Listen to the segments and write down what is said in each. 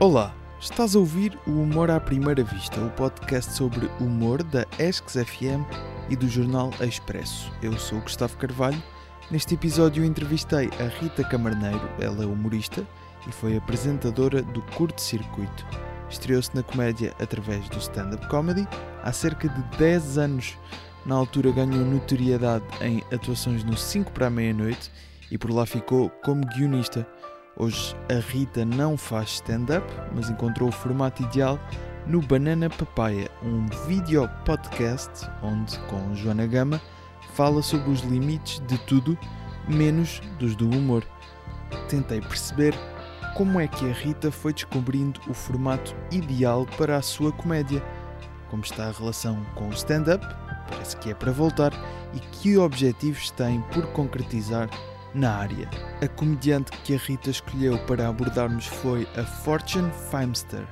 Olá, estás a ouvir o Humor à Primeira Vista, o podcast sobre humor da Esques FM e do jornal Expresso. Eu sou o Gustavo Carvalho. Neste episódio entrevistei a Rita Camarneiro, ela é humorista e foi apresentadora do Curto Circuito. Estreou-se na comédia através do stand-up comedy há cerca de 10 anos. Na altura ganhou notoriedade em atuações no 5 para a meia-noite e por lá ficou como guionista. Hoje a Rita não faz stand-up, mas encontrou o formato ideal no Banana Papaya, um vídeo podcast onde, com Joana Gama, fala sobre os limites de tudo, menos dos do humor. Tentei perceber como é que a Rita foi descobrindo o formato ideal para a sua comédia, como está a relação com o stand-up, parece que é para voltar, e que objetivos tem por concretizar na área. A comediante que a Rita escolheu para abordarmos foi a Fortune Feimster,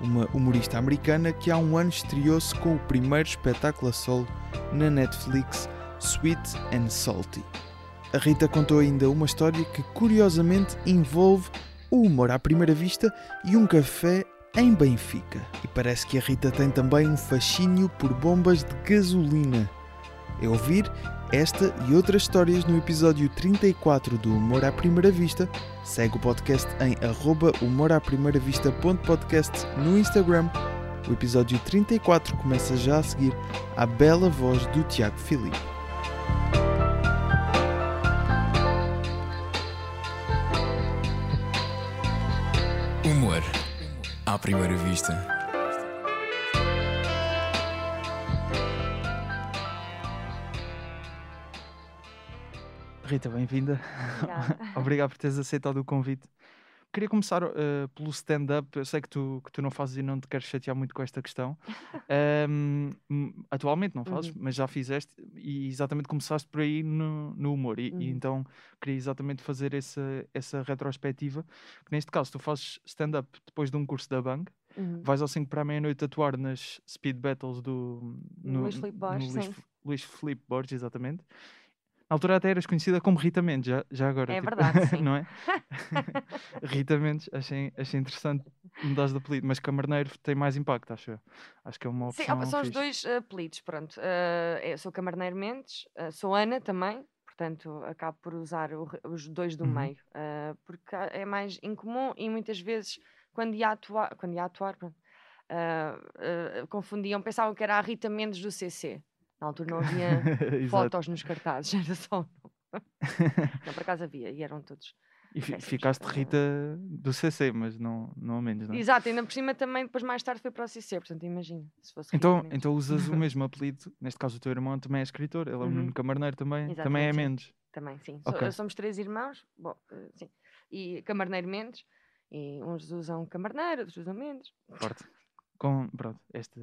uma humorista americana que há um ano estreou-se com o primeiro espetáculo a solo na Netflix, Sweet and Salty. A Rita contou ainda uma história que curiosamente envolve o humor à primeira vista e um café em Benfica. E parece que a Rita tem também um fascínio por bombas de gasolina. É ouvir esta e outras histórias no episódio 34 do Humor à Primeira Vista. Segue o podcast em humoraprimeiravista.podcast no Instagram. O episódio 34 começa já a seguir à bela voz do Tiago Filipe. Humor à primeira vista. Rita, bem-vinda. Obrigado por teres aceitado o convite. Queria começar eh, pelo stand-up. Eu sei que tu, que tu não fazes e não te queres chatear muito com esta questão. Hum, atualmente não fazes, Uhum. mas já fizeste e exatamente começaste por aí no, no humor. E, e Uhum. então queria exatamente fazer essa, essa retrospectiva. Neste caso, tu fazes stand-up depois de um curso da Bang, Uhum. vais ao 5 para a meia-noite atuar nas speed battles do Luís Filipe Borges, Luís, Filipe Borges, exatamente. Na altura até eras conhecida como Rita Mendes, já, já agora. É tipo, verdade, sim. não é? Rita Mendes, achei, achei interessante mudar de apelido, mas Camarneiro tem mais impacto, acho eu. Acho que é uma Sim, opção. ah, são os dois uh, apelidos, pronto. Uh, sou Camarneiro Mendes, uh, sou Ana também, portanto acabo por usar o os dois do Uhum. meio, uh, porque é mais incomum e muitas vezes quando ia atuar, quando ia atuar pronto, confundiam, pensavam que era a Rita Mendes do CC. Na altura não havia fotos nos cartazes, era só. Não, por acaso havia e eram todos. E péssimos, ficaste Rita do CC, mas não, não ao menos, não é? Exato, ainda por cima também, depois mais tarde foi para o CC, portanto imagina, se fosse Rita Então, então usas o mesmo apelido, neste caso o teu irmão também é escritor, ele é o Uhum. Nuno Camarneiro também, também Exatamente, é sim. Mendes. Também, sim. So- Ok. somos três irmãos, bom, eh, sim. E Camarneiro Mendes, e uns usam Camarneiro, outros usam Mendes. Forte. Com, pronto, este,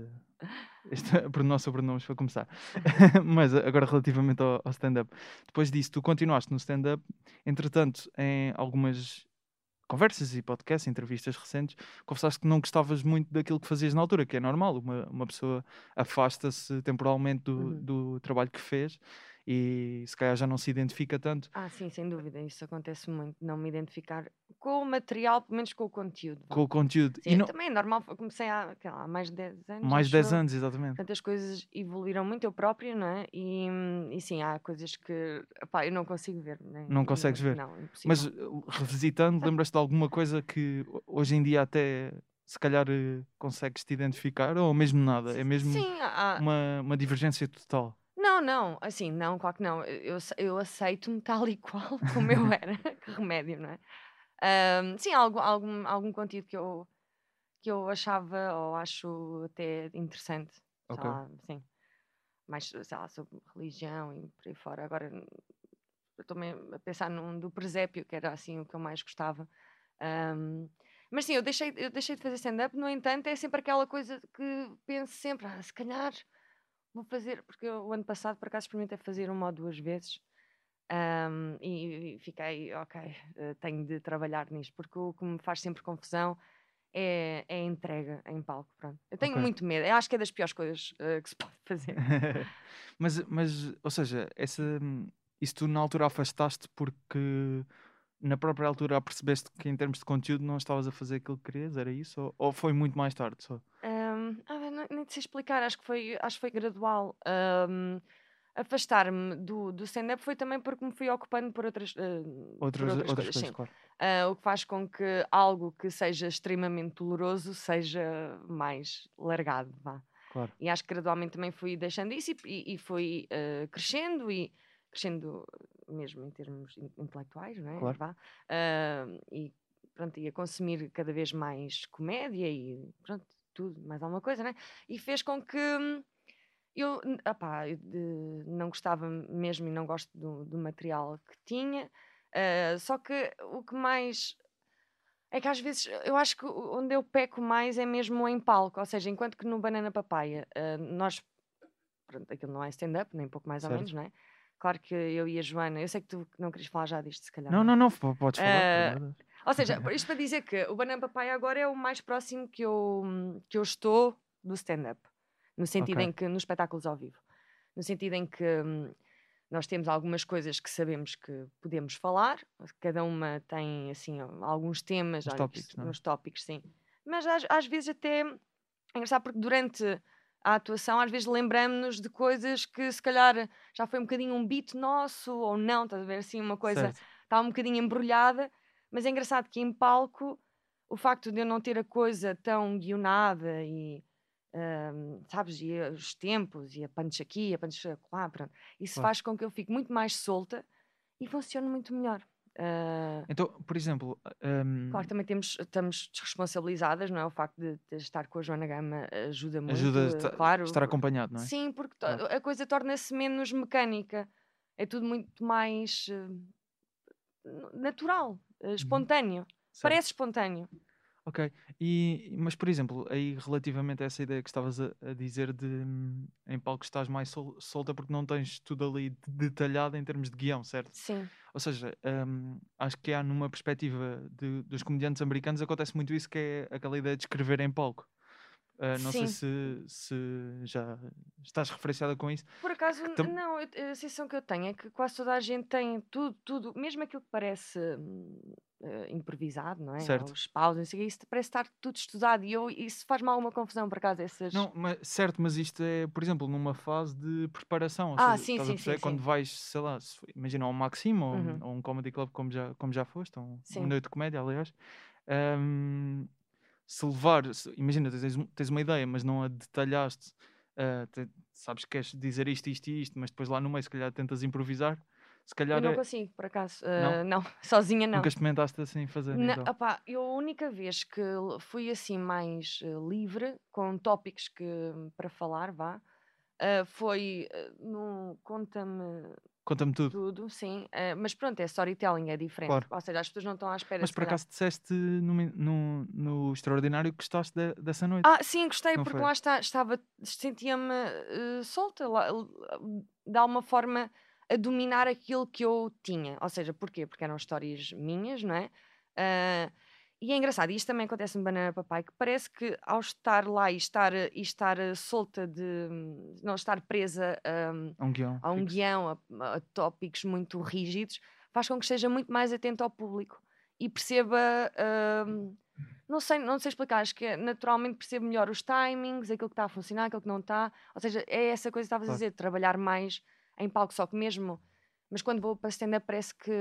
este pronome sobrenomes para começar. Mas a- agora relativamente ao, ao stand-up. Depois disso, tu continuaste no stand-up, entretanto, em algumas conversas e podcasts, entrevistas recentes, confessaste que não gostavas muito daquilo que fazias na altura, que é normal, uma, uma pessoa afasta-se temporalmente do, Uhum. do trabalho que fez e se calhar já não se identifica tanto Ah, sim, sem dúvida, isso acontece muito, não me identificar com o material, pelo menos com o conteúdo. com o conteúdo. Sim, e não, também é normal, comecei há, sei lá, mais de 10 anos. mais de acho 10 eu. anos, exatamente. Portanto, as coisas evoluíram muito, eu própria, não é? E, e sim, há coisas que epá, eu não consigo ver. nem- Não consegues ver. Não, impossível. Mas uh, revisitando, lembras-te de alguma coisa que ho- hoje em dia até se calhar eh, consegues te identificar ou mesmo nada? É mesmo Sim, há, uma, uma divergência total. Não, não, assim, não, claro que não. Eu, eu, aceito-me tal e qual como eu era, que remédio, não é? Ahm, sim, algum, algum, algum conteúdo que eu, que eu achava ou acho até interessante. sei Ok. lá, sim. Mais, sei lá, sobre religião e por aí fora. Agora, eu estou-me a pensar num do presépio, que era assim o que eu mais gostava. Ahm, mas sim, eu deixei, eu deixei de fazer stand-up, no entanto, é sempre aquela coisa que penso sempre, ah, se calhar vou fazer, porque eu, o ano passado por acaso experimentei fazer uma ou duas vezes ahm, e, e fiquei, ok, eh, tenho de trabalhar nisto, porque o que me faz sempre confusão é, é a entrega em palco. Pronto. Eu tenho Ok. muito medo, eu acho que é das piores coisas eh, que se pode fazer. mas, mas, ou seja, essa, isso tu na altura afastaste porque na própria altura percebeste que em termos de conteúdo não estavas a fazer aquilo que querias? Era isso? Ou, ou foi muito mais tarde só? Um, ah, não, nem te sei explicar, acho que foi, acho que foi gradual. Um, afastar-me do, do stand-up foi também porque me fui ocupando por outras, uh, outras, por outras, outras coisas, coisas claro. uh, o que faz com que algo que seja extremamente doloroso seja mais largado, vá. Claro. E acho que gradualmente também fui deixando isso e, e fui uh, crescendo e crescendo mesmo em termos intelectuais, não é? Claro. Vá. E pronto, ia consumir cada vez mais comédia e pronto, tudo, mais alguma coisa, né? E fez com que eu, opá, eu de, não gostava mesmo e não gosto do, do material que tinha, uh, só que o que mais é que às vezes eu acho que onde eu peco mais é mesmo em palco, ou seja, enquanto que no Banana Papaya uh, nós, pronto, aquilo não é stand-up, nem pouco mais certo. ou menos, não é? Claro que eu e a Joana, eu sei que tu não querias falar já disto, se calhar. Não, não, não, podes falar. Uh, ou seja, isto para dizer que o Banana Papaya agora é o mais próximo que eu, que eu estou do stand-up, no sentido okay. em que, nos espetáculos ao vivo, no sentido em que. Hum, nós temos algumas coisas que sabemos que podemos falar, cada uma tem assim alguns temas nos, tópicos, não? É? nos tópicos, sim. Mas às, às vezes até é engraçado porque durante a atuação às vezes lembramos-nos de coisas que se calhar já foi um bocadinho um beat nosso ou não, estás a ver assim uma coisa está um bocadinho embrulhada, mas é engraçado que em palco o facto de eu não ter a coisa tão guionada e um, sabes, e os tempos, e a punch aqui, a punch lá, pronto. Isso claro. faz com que eu fique muito mais solta e funcione muito melhor. Uh, então, por exemplo. Um... Claro, também temos, estamos desresponsabilizadas, não é? O facto de, de estar com a Joana Gama ajuda muito. Ajuda a claro, estar acompanhado, não é? Sim, porque claro. a coisa torna-se menos mecânica. É tudo muito mais uh, natural, espontâneo. Uhum. Parece espontâneo. Ok, e, mas por exemplo, aí relativamente a essa ideia que estavas a, a dizer de hum, em palco estás mais sol, solta porque não tens tudo ali detalhado em termos de guião, certo? Sim. Ou seja, um, acho que há numa perspectiva de, dos comediantes americanos acontece muito isso que é aquela ideia de escrever em palco. Uh, não Sim. sei se, se já estás referenciada com isso. Por acaso, Tam... não, a sensação que eu tenho é que quase toda a gente tem tudo, tudo, mesmo aquilo que parece uh, improvisado, não é? Certo. Os pausas, isso parece estar tudo estudado e eu, isso faz-me alguma confusão, por acaso, essas... Não, mas, certo, mas isto é, por exemplo, numa fase de preparação. Ah, seja, sim, sim, sim, Quando vais, sei lá, se, imagina um Maximo ou, uhum. ou, um Comedy Club como já, como já foste, ou um, uma noite de comédia, aliás... Um, se levar, se, imagina, tens, tens, uma ideia, mas não a detalhaste, uh, te, sabes que queres dizer isto, isto e isto, mas depois lá no meio, se calhar tentas improvisar. Se calhar eu não é... consigo, por acaso. Uh, não? não? sozinha não. Nunca experimentaste assim fazer? Não, então. eu a única vez que fui assim mais uh, livre, com tópicos que, para falar, vá, foi no Conta-me Conta-me tudo. Tudo, sim. Uh, mas pronto, é storytelling, é diferente. Claro. Ou seja, as pessoas não estão à espera. Mas por acaso disseste no, no, no extraordinário que gostaste de, dessa noite. Ah, sim, gostei, não porque foi? lá está, estava, sentia-me uh, solta, lá, de alguma forma a dominar aquilo que eu tinha. Ou seja, porquê? Porque eram histórias minhas, não é? Uh, e é engraçado, e isto também acontece no Banana Papai, que parece que ao estar lá e estar, e estar eh, solta de. não estar presa um, a um guião, a, um guião a, a, tópicos muito rígidos, faz com que esteja muito mais atento ao público e perceba. Um, não sei, não sei explicar, acho que é, naturalmente percebo melhor os timings, aquilo que está a funcionar, aquilo que não está. Ou seja, é essa coisa que estavas claro. a dizer, trabalhar mais em palco, só que mesmo mas quando vou para stand-up parece que,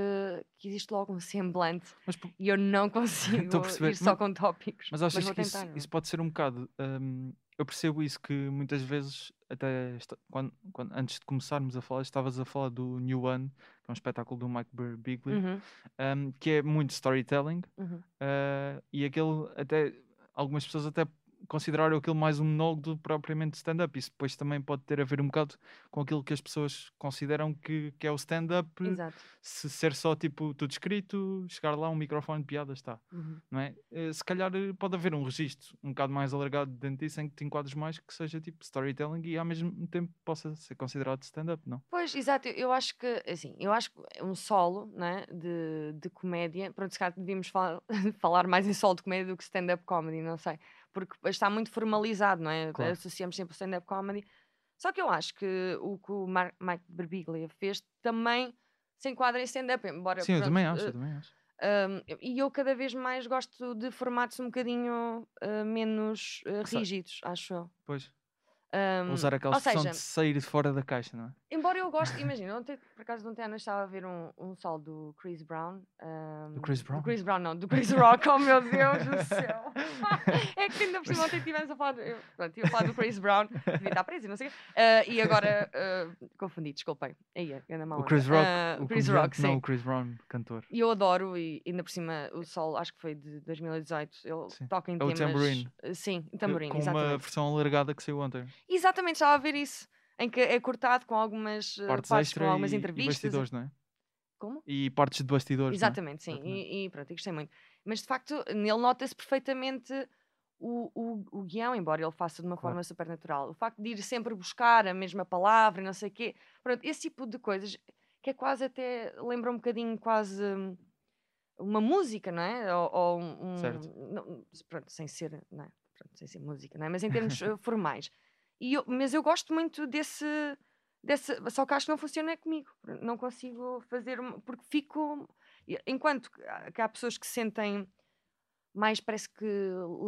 que existe logo um semblante mas, e eu não consigo ir só com tópicos. Mas achas mas que tentar, isso, isso, pode ser um bocado. Um, eu percebo isso que muitas vezes, até quando, quando, antes de começarmos a falar, estavas a falar do New One, que é um espetáculo do Mike Birbiglia, uhum. um, que é muito storytelling uhum. uh, e aquele até algumas pessoas até considerar aquilo mais um monólogo do propriamente stand-up. Isso depois também pode ter a ver um bocado com aquilo que as pessoas consideram que, que é o stand-up. Se ser só tipo tudo escrito, chegar lá, um microfone de piada, está. Uhum. Não é? Eh, se calhar eh, pode haver um registro um bocado mais alargado dentro disso em que te enquadres mais que seja tipo storytelling e ao mesmo tempo possa ser considerado stand-up, não? Pois, exato. Eu acho que, assim, eu acho que um solo né, de, de comédia, pronto, se calhar devíamos falar, falar mais em solo de comédia do que stand-up comedy, não sei porque está muito formalizado, não é? Claro. Associamos sempre o stand-up comedy. Só que eu acho que o que o Mar Mike Birbiglia fez também se enquadra em stand-up, embora. Sim, pronto, eu também acho, eu também acho. Um, e eu cada vez mais gosto de formatos um bocadinho uh, menos uh, rígidos, acho eu. Pois. Um, Usar aquela seja, de sair de fora da caixa, não é? embora eu goste, imagina, ontem, por acaso ontem à noite estava a ver um, um sol do Chris Brown. um, Chris Brown? Do Chris Brown, não, do Chris Rock, oh meu Deus do céu. é que ainda por cima ontem estivemos a falar, do- eu, pronto, ia falar do Chris Brown, devia estar preso não sei o quê. Ah, e agora ah, confundi, desculpem. Aí, anda mal. O Chris Rock. Ah, o o Chris Rock. Não, o Chris Brown, cantor. E eu adoro, e ainda por cima o Sol, acho que foi de 2018, ele Sim. toca em É o temas. Tambourine. eh, Sim, tambourine, Com uma versão alargada que saiu ontem. Exatamente, estava a ver isso. Em que é cortado com algumas eh, Partes partes, com algumas e, e entrevistas. bastidores, não é? Como? E partes de bastidores. é? Exatamente, sim. Exatamente. E, e pronto, eu gostei muito. Mas de facto, nele nota-se perfeitamente o, o, o guião, embora ele faça de uma Claro. forma super natural. O facto de ir sempre buscar a mesma palavra e não sei o quê. Pronto, esse tipo de coisas que é quase até. lembra um bocadinho quase. hum, Uma música, não é? Ou, ou um. um- Certo. não- pronto, sem ser. Não é? Pronto, sem ser música, não é? Mas em termos eh, formais. E eu- mas eu gosto muito desse. Desse, só que acho que não funciona comigo. Não consigo fazer. Porque fico. Enquanto que há- que há pessoas que se sentem mais, parece que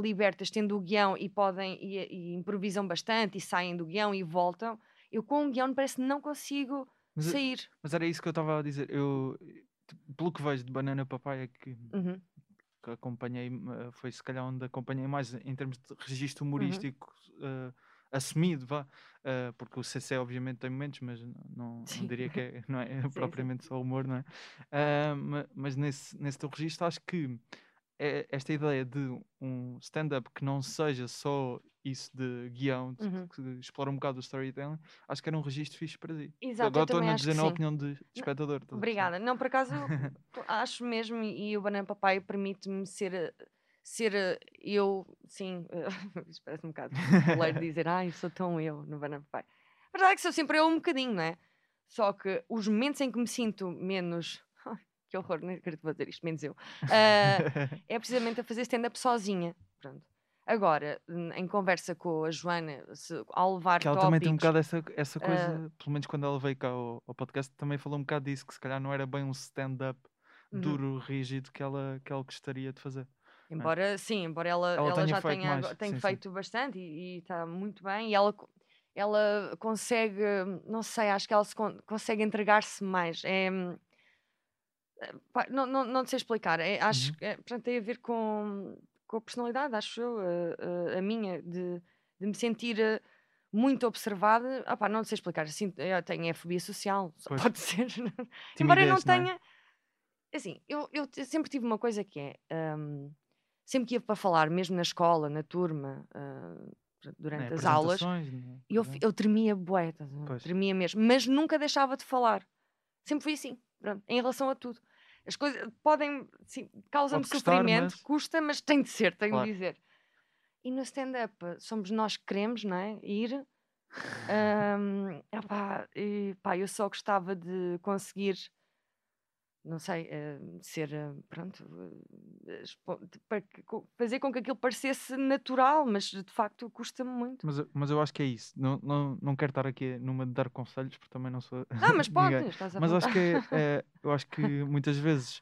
libertas, tendo o guião e podem. E, e improvisam bastante e saem do guião e voltam. Eu com o guião parece que não consigo Mas, eu- sair. mas era isso que eu estava a dizer. Eu, pelo que vejo de Banana Papaya, que, Uhum. que acompanhei, eh, foi se calhar onde acompanhei mais em termos de registro humorístico eh, assumido, vá. eh, porque o CC obviamente tem momentos, mas não, não Sim. diria que é, não é sim. propriamente só humor, não é? Ma- mas nesse, nesse teu registro acho que é esta ideia de um stand-up que não seja só isso de guião, de- Uhum. que explora um bocado o storytelling, acho que era um registro fixe para ti. Exato, Agora estou-me a dizer na sim. opinião de espectador. Obrigada. Não, por acaso, acho mesmo, e, e o Banana Papai permite-me ser, eh, ser eh, eu, sim, isto parece um bocado leiro dizer, ai, sou tão eu no Banana Papai. A verdade é que sou sempre eu um bocadinho, não é? Só que os momentos em que me sinto menos. Ai, que horror, nem acredito dizer isto, menos eu. ah, é precisamente a fazer stand-up sozinha. Pronto. Agora, em conversa com a Joana, se, ao levar que ela tópicos... também tem um bocado essa, essa coisa, pelo menos quando ela veio cá ao, ao podcast, também falou um bocado disso, que se calhar não era bem um stand-up Uhum. duro, rígido que ela, que ela gostaria de fazer. Embora, sim, embora ela, Ela ela, tenha já feito tenha, mais, tenha sim, sim. feito bastante e está muito bem, e ela, ela consegue, não sei, acho que ela se con- consegue entregar-se mais. É, hum, eh, pá, não, não, não sei explicar, é, acho Uhum. que é, portanto, tem a ver com, com a personalidade, acho eu, a, a- a minha, de, de me sentir eh, muito observada. Ah, pá, não sei explicar, assim, eu tenho é fobia social, Pois. pode ser. Embora eu não Timidez, não é? tenha. Assim, eu, eu sempre tive uma coisa que é. hum, sempre que ia para falar, mesmo na escola, na turma, ah, portanto, durante Né, as aulas, né, eu, exemplo. eu tremia bué, tremia mesmo, mas nunca deixava de falar. Sempre fui assim, pronto, em relação a tudo. As coisas podem, sim, causam-me Pode sofrimento, mas- custa, mas tem de ser, tenho Claro. de dizer. E no stand-up somos nós que queremos, não é? Ir. Ahm, epá, e, pá, eu só gostava de conseguir, não sei, eh, ser, eh, pronto, co- fazer com que aquilo parecesse natural, mas de facto custa-me muito. Mas, eu- mas eu acho que é isso. Não, não, não quero estar aqui numa de dar conselhos, porque também não sou. Ah, mas podes, estás a Mas acho que, é, é- eu acho que muitas vezes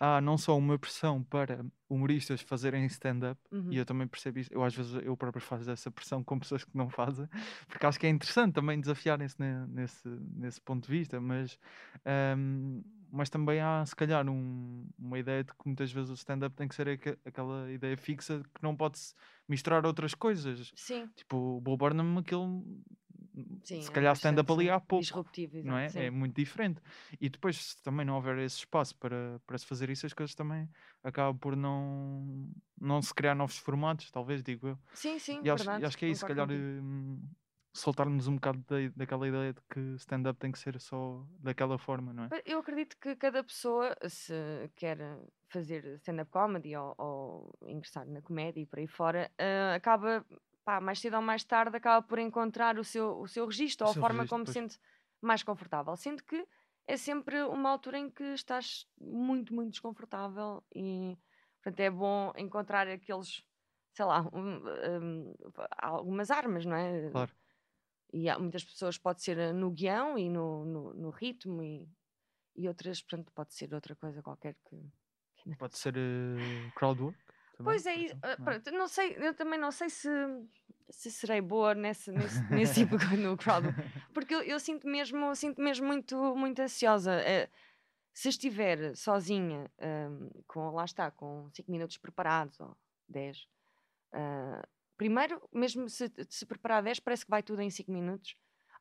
há não só uma pressão para humoristas fazerem stand-up, Uhum. e eu também percebo isso. Eu às vezes eu próprio faço essa pressão com pessoas que não fazem, porque acho que é interessante também desafiarem-se ne- nesse, nesse ponto de vista, mas, ahm, mas também há se calhar um- uma ideia de que muitas vezes o stand-up tem que ser aque- aquela ideia fixa que não pode-se misturar outras coisas. Sim, Tipo, o Bo Burnham, aquele. sim. se é calhar stand-up ali há pouco Disruptivo, não é? exato, É sim. muito diferente. E depois, se também não houver esse espaço para, para se fazer isso, as coisas também acabam por não, não se criar novos formatos, talvez, digo eu. Sim, sim, E acho, e acho que é isso, se calhar, hum, soltar-nos um bocado da, daquela ideia de que stand-up tem que ser só daquela forma, não é? Eu acredito que cada pessoa, se quer fazer stand-up comedy ou, ou ingressar na comédia e por aí fora, ah, acaba, pá, mais cedo ou mais tarde, acaba por encontrar o seu, o seu registro O ou a forma registro, como se pois. sente mais confortável. Sendo que é sempre uma altura em que estás muito, muito desconfortável e, portanto, é bom encontrar aqueles, sei lá, um, um, algumas armas, não é? Claro. E há muitas pessoas pode ser eh, no guião e no, no, no ritmo e, e outras, portanto, pode ser outra coisa qualquer que, Pode ser uh, crowdwork. também, Pois é, isso. não é? pronto, não sei, eu também não sei se, se serei boa nesse, nesse, nesse tipo no crowd, porque eu, eu sinto mesmo, sinto mesmo muito, muito ansiosa. eh, se estiver sozinha, ahm, com, lá está, com 5 minutos preparados, ou 10, ah, primeiro, mesmo se, se preparar 10, parece que vai tudo em 5 minutos.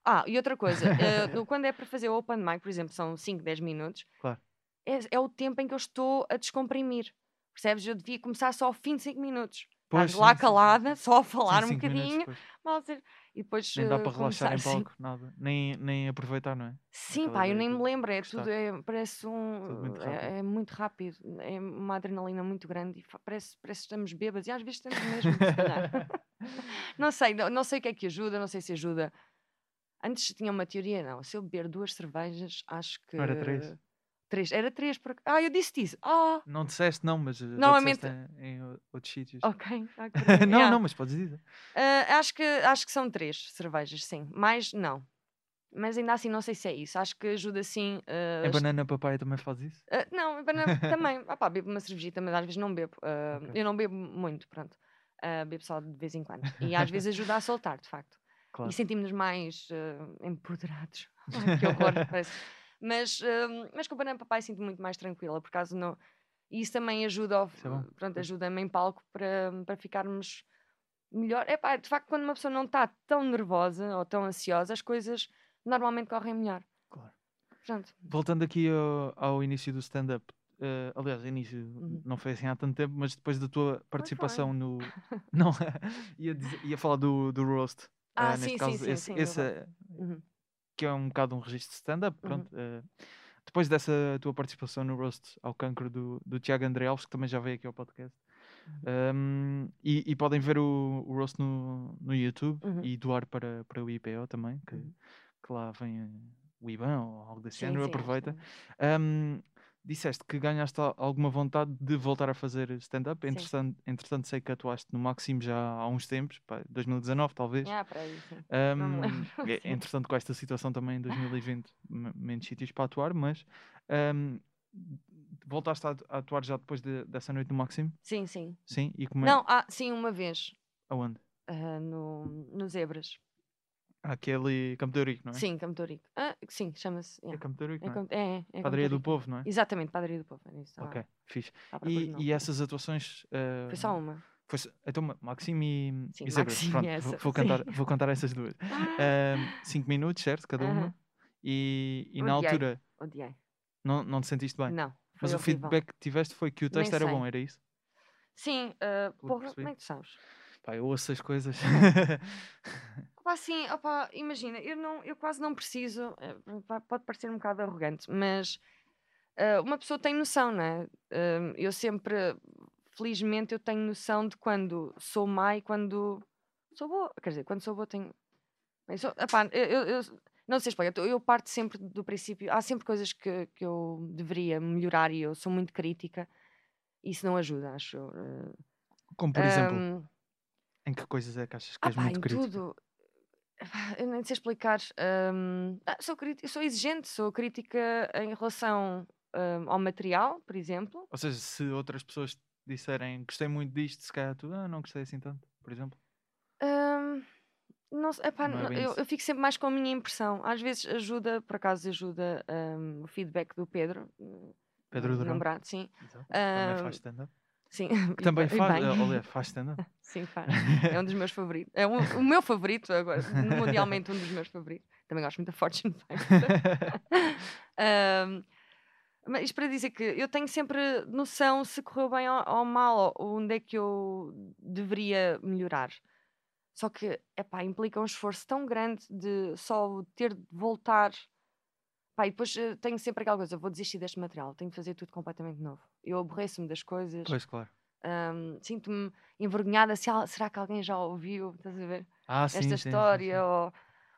Ah, e outra coisa, no- quando é para fazer o open mic, por exemplo, são 5, 10 minutos, Claro. é, é o tempo em que eu estou a descomprimir. Percebes? Eu devia começar só ao fim de 5 minutos. Pois, lá sim, calada, sim. só a falar um minutos bocadinho, mal dizer- e depois Nem dá eh, para relaxar em palco, nada. Nem, nem aproveitar, não é? Sim, Aquela pá, eu nem me lembro, é tudo, é, parece um. Tudo muito é-. É, muito rápido, é uma adrenalina muito grande e parece, parece que estamos bêbados e às vezes estamos mesmo, se não sei, não, não sei o que é que ajuda, não sei se ajuda. Antes tinha uma teoria, não. Se eu beber duas cervejas, acho que. Não era três? Três, era três. Por... Ah, eu disse isso. Ah, Não disseste não, mas uh, já Normalmente- disseste em, em outros sítios. ok. Ah, não, Yeah. não, mas podes dizer. Ah, acho, que, acho que são três cervejas, sim. Mais, não. Mas ainda assim, não sei se é isso. Acho que ajuda sim. ah, Em as- banana papai também faz isso? ah, não, banana também. Ah, pá, bebo uma cervejita, mas às vezes não bebo. Ah, Ok. Eu não bebo muito, pronto. Ah, bebo só de vez em quando. E às vezes ajuda a soltar, de facto. Claro. E sentimos-nos mais ah, empoderados. Ai, que horror, parece. Mas, ah, mas com o banana papai sinto muito mais tranquila, por causa não. E isso também ajuda, ao, é pronto, ajuda-me em palco para, para ficarmos melhor. É pá, de facto, quando uma pessoa não está tão nervosa ou tão ansiosa, as coisas normalmente correm melhor. Claro. Pronto. Voltando aqui ao, ao início do stand-up, eh, aliás, início Uhum. não foi assim há tanto tempo, mas depois da tua participação no. não, ia, dizer- ia falar do, do Roast. Ah, neste sim, sim, caso, sim, esse, sim, esse, roast. eh, Uhum. Que é um bocado um registro de stand-up. Uhum. Pronto, eh, depois dessa tua participação no Roast ao cancro do, do Tiago André Alves, que também já veio aqui ao podcast. Uhum. Um, e, e podem ver o, o Roast no, no YouTube Uhum. e doar para, para o IPO também, que, Uhum. que lá vem o IBAN ou algo desse Sim, género. sim, Aproveita. que- Um, disseste que ganhaste al- alguma vontade de voltar a fazer stand-up. Entretanto, entretanto, sei que atuaste no Maximo já há uns tempos, pá, 2019 talvez. Ah, para. Um, lembro, entretanto, com esta situação também em 2020, me- menos sítios para atuar, mas um, voltaste a, atu- a atuar já depois de- dessa noite no Maximo? Sim, sim. Sim? E como é? Não, ah, sim, uma vez. Aonde? ah, no, no Zebras. Aquele Campo de Eurico, não é? Sim, Campo de Ourique. Ah, sim, chama-se. É yeah. Campo de É, não é? É, é, é de Padaria do. Povo, não é? Exatamente, Padaria do Povo. isso, Ok, fixe. procura do E, e essas atuações. uh, Foi só uma. foi então, Ma- Maxime e, Sim, Zebras. Maxime Pronto, vou, essa, vou sim. cantar, vou cantar essas duas. Um, cinco minutos, certo? Cada uma. Aham. E, e na altura Odiei. não, não te sentiste bem. Não. Mas o feedback que tiveste foi que o Nem texto era sei. bom, era isso? Sim, ah, que porra, como é que tu sabes? Pá, eu ouço as coisas. Opá, sim, opá, imagina, eu, não, eu quase não preciso, eh, pode parecer um bocado arrogante, mas ah, uma pessoa tem noção, não é? Ah, eu sempre, felizmente, eu tenho noção de quando sou má e quando sou boa. Quer dizer, quando sou boa tenho... Bem, sou, epá, eu, eu- eu- não sei explicar, eu, eu parto sempre do princípio, há sempre coisas que, que eu deveria melhorar e eu sou muito crítica, e isso não ajuda, acho. ah. Como por exemplo, Ahm, em que coisas é que achas que ah és pá, muito em crítico? tudo. Eu nem sei explicar. hum, ah, sou, sou exigente, sou crítica em relação hum, ao material, por exemplo. Ou seja, se outras pessoas disserem gostei muito disto, se calhar tu ah, não gostei assim tanto, por exemplo. Hum, não, epá, Não é não- eu, eu fico sempre mais com a minha impressão. Às vezes ajuda, por acaso ajuda hum, o feedback do Pedro, hum, Pedro Durão. namorado, sim. Exato, Também Ah, faz stand-up. Sim. Que também faz, bem. eh, olha, faz stand-up. Sim, faz. É um dos meus favoritos. É um- o meu favorito agora, mundialmente um dos meus favoritos. Também gosto muito da Fortune. Ahm, mas isto para dizer que eu tenho sempre noção se correu bem ou, ou mal, ou onde é que eu deveria melhorar. Só que, epá, implica um esforço tão grande de só ter de voltar. Pá, e depois eh, tenho sempre aquela coisa, vou desistir deste material, tenho de fazer tudo completamente novo. Eu aborreço-me das coisas, pois, claro. ahm, sinto-me envergonhada, se será que alguém já ouviu, estás a ver? Ah, sim, esta sim, sim, história, sim. ou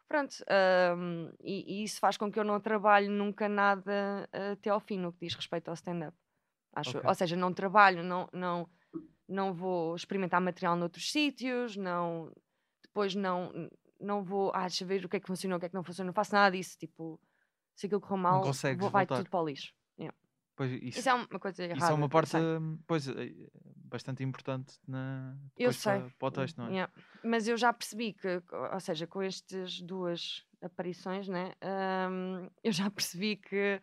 pronto, ahm, e, e isso faz com que eu não trabalhe nunca nada ah, até ao fim no que diz respeito ao stand-up. Acho, Ok. ou seja, não trabalho, não, não, não vou experimentar material noutros sítios, não depois não, não vou, ah, deixa ver o que é que funcionou, o que é que não funcionou, não faço nada disso, tipo, se aquilo correu mal, vou, vai voltar. tudo para o lixo. Pois, isso, Isso é uma coisa errada. isso é uma parte hum, pois, eh, bastante importante na, Eu sei. para, para o texto, não é? Yeah. Mas eu já percebi que, ou seja, com estas duas aparições, né, hum, eu já percebi que,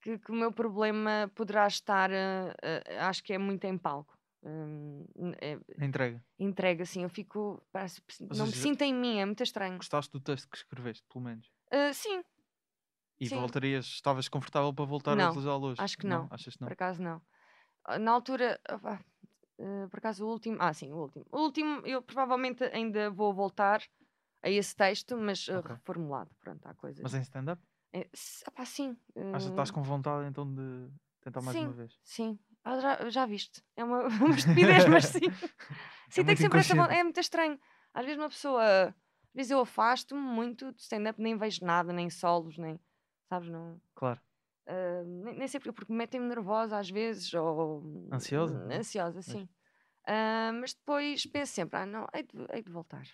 que, que o meu problema poderá estar, eh, eh, acho que é muito em palco. N- é- entrega. entrega, assim, eu fico, parece, não me seja, sinto em mim, é muito estranho. Gostaste do texto que escreveste, pelo menos? Ah, sim, E Sim. voltarias, estavas confortável para voltar a Não, utilizá-lo hoje? acho que não. Achas que não? por acaso não. Ah, Na altura, ah, vá, ah, por acaso o último, ah sim, o último. O último, eu provavelmente ainda vou voltar a esse texto, mas ah, Ok. reformulado, pronto, há coisas. Mas em stand-up? É, pá, sim. Achas que estás ah, com vontade então de tentar mais sim. uma vez? Sim, Ah, já, já viste. É uma, uma estupidez, mas sim. Sim, tem muito que sempre essa vontade. É muito estranho. Às vezes uma pessoa. Às vezes eu afasto-me muito de stand-up, nem vejo nada, nem solos, nem. Sabes? Não. Claro. ah, nem, nem sei porque, porque me metem-me nervosa às vezes, ou. Ansiosa? Ansiosa, sim. Ah, mas depois penso sempre, ah, não, hei de, hei de voltar.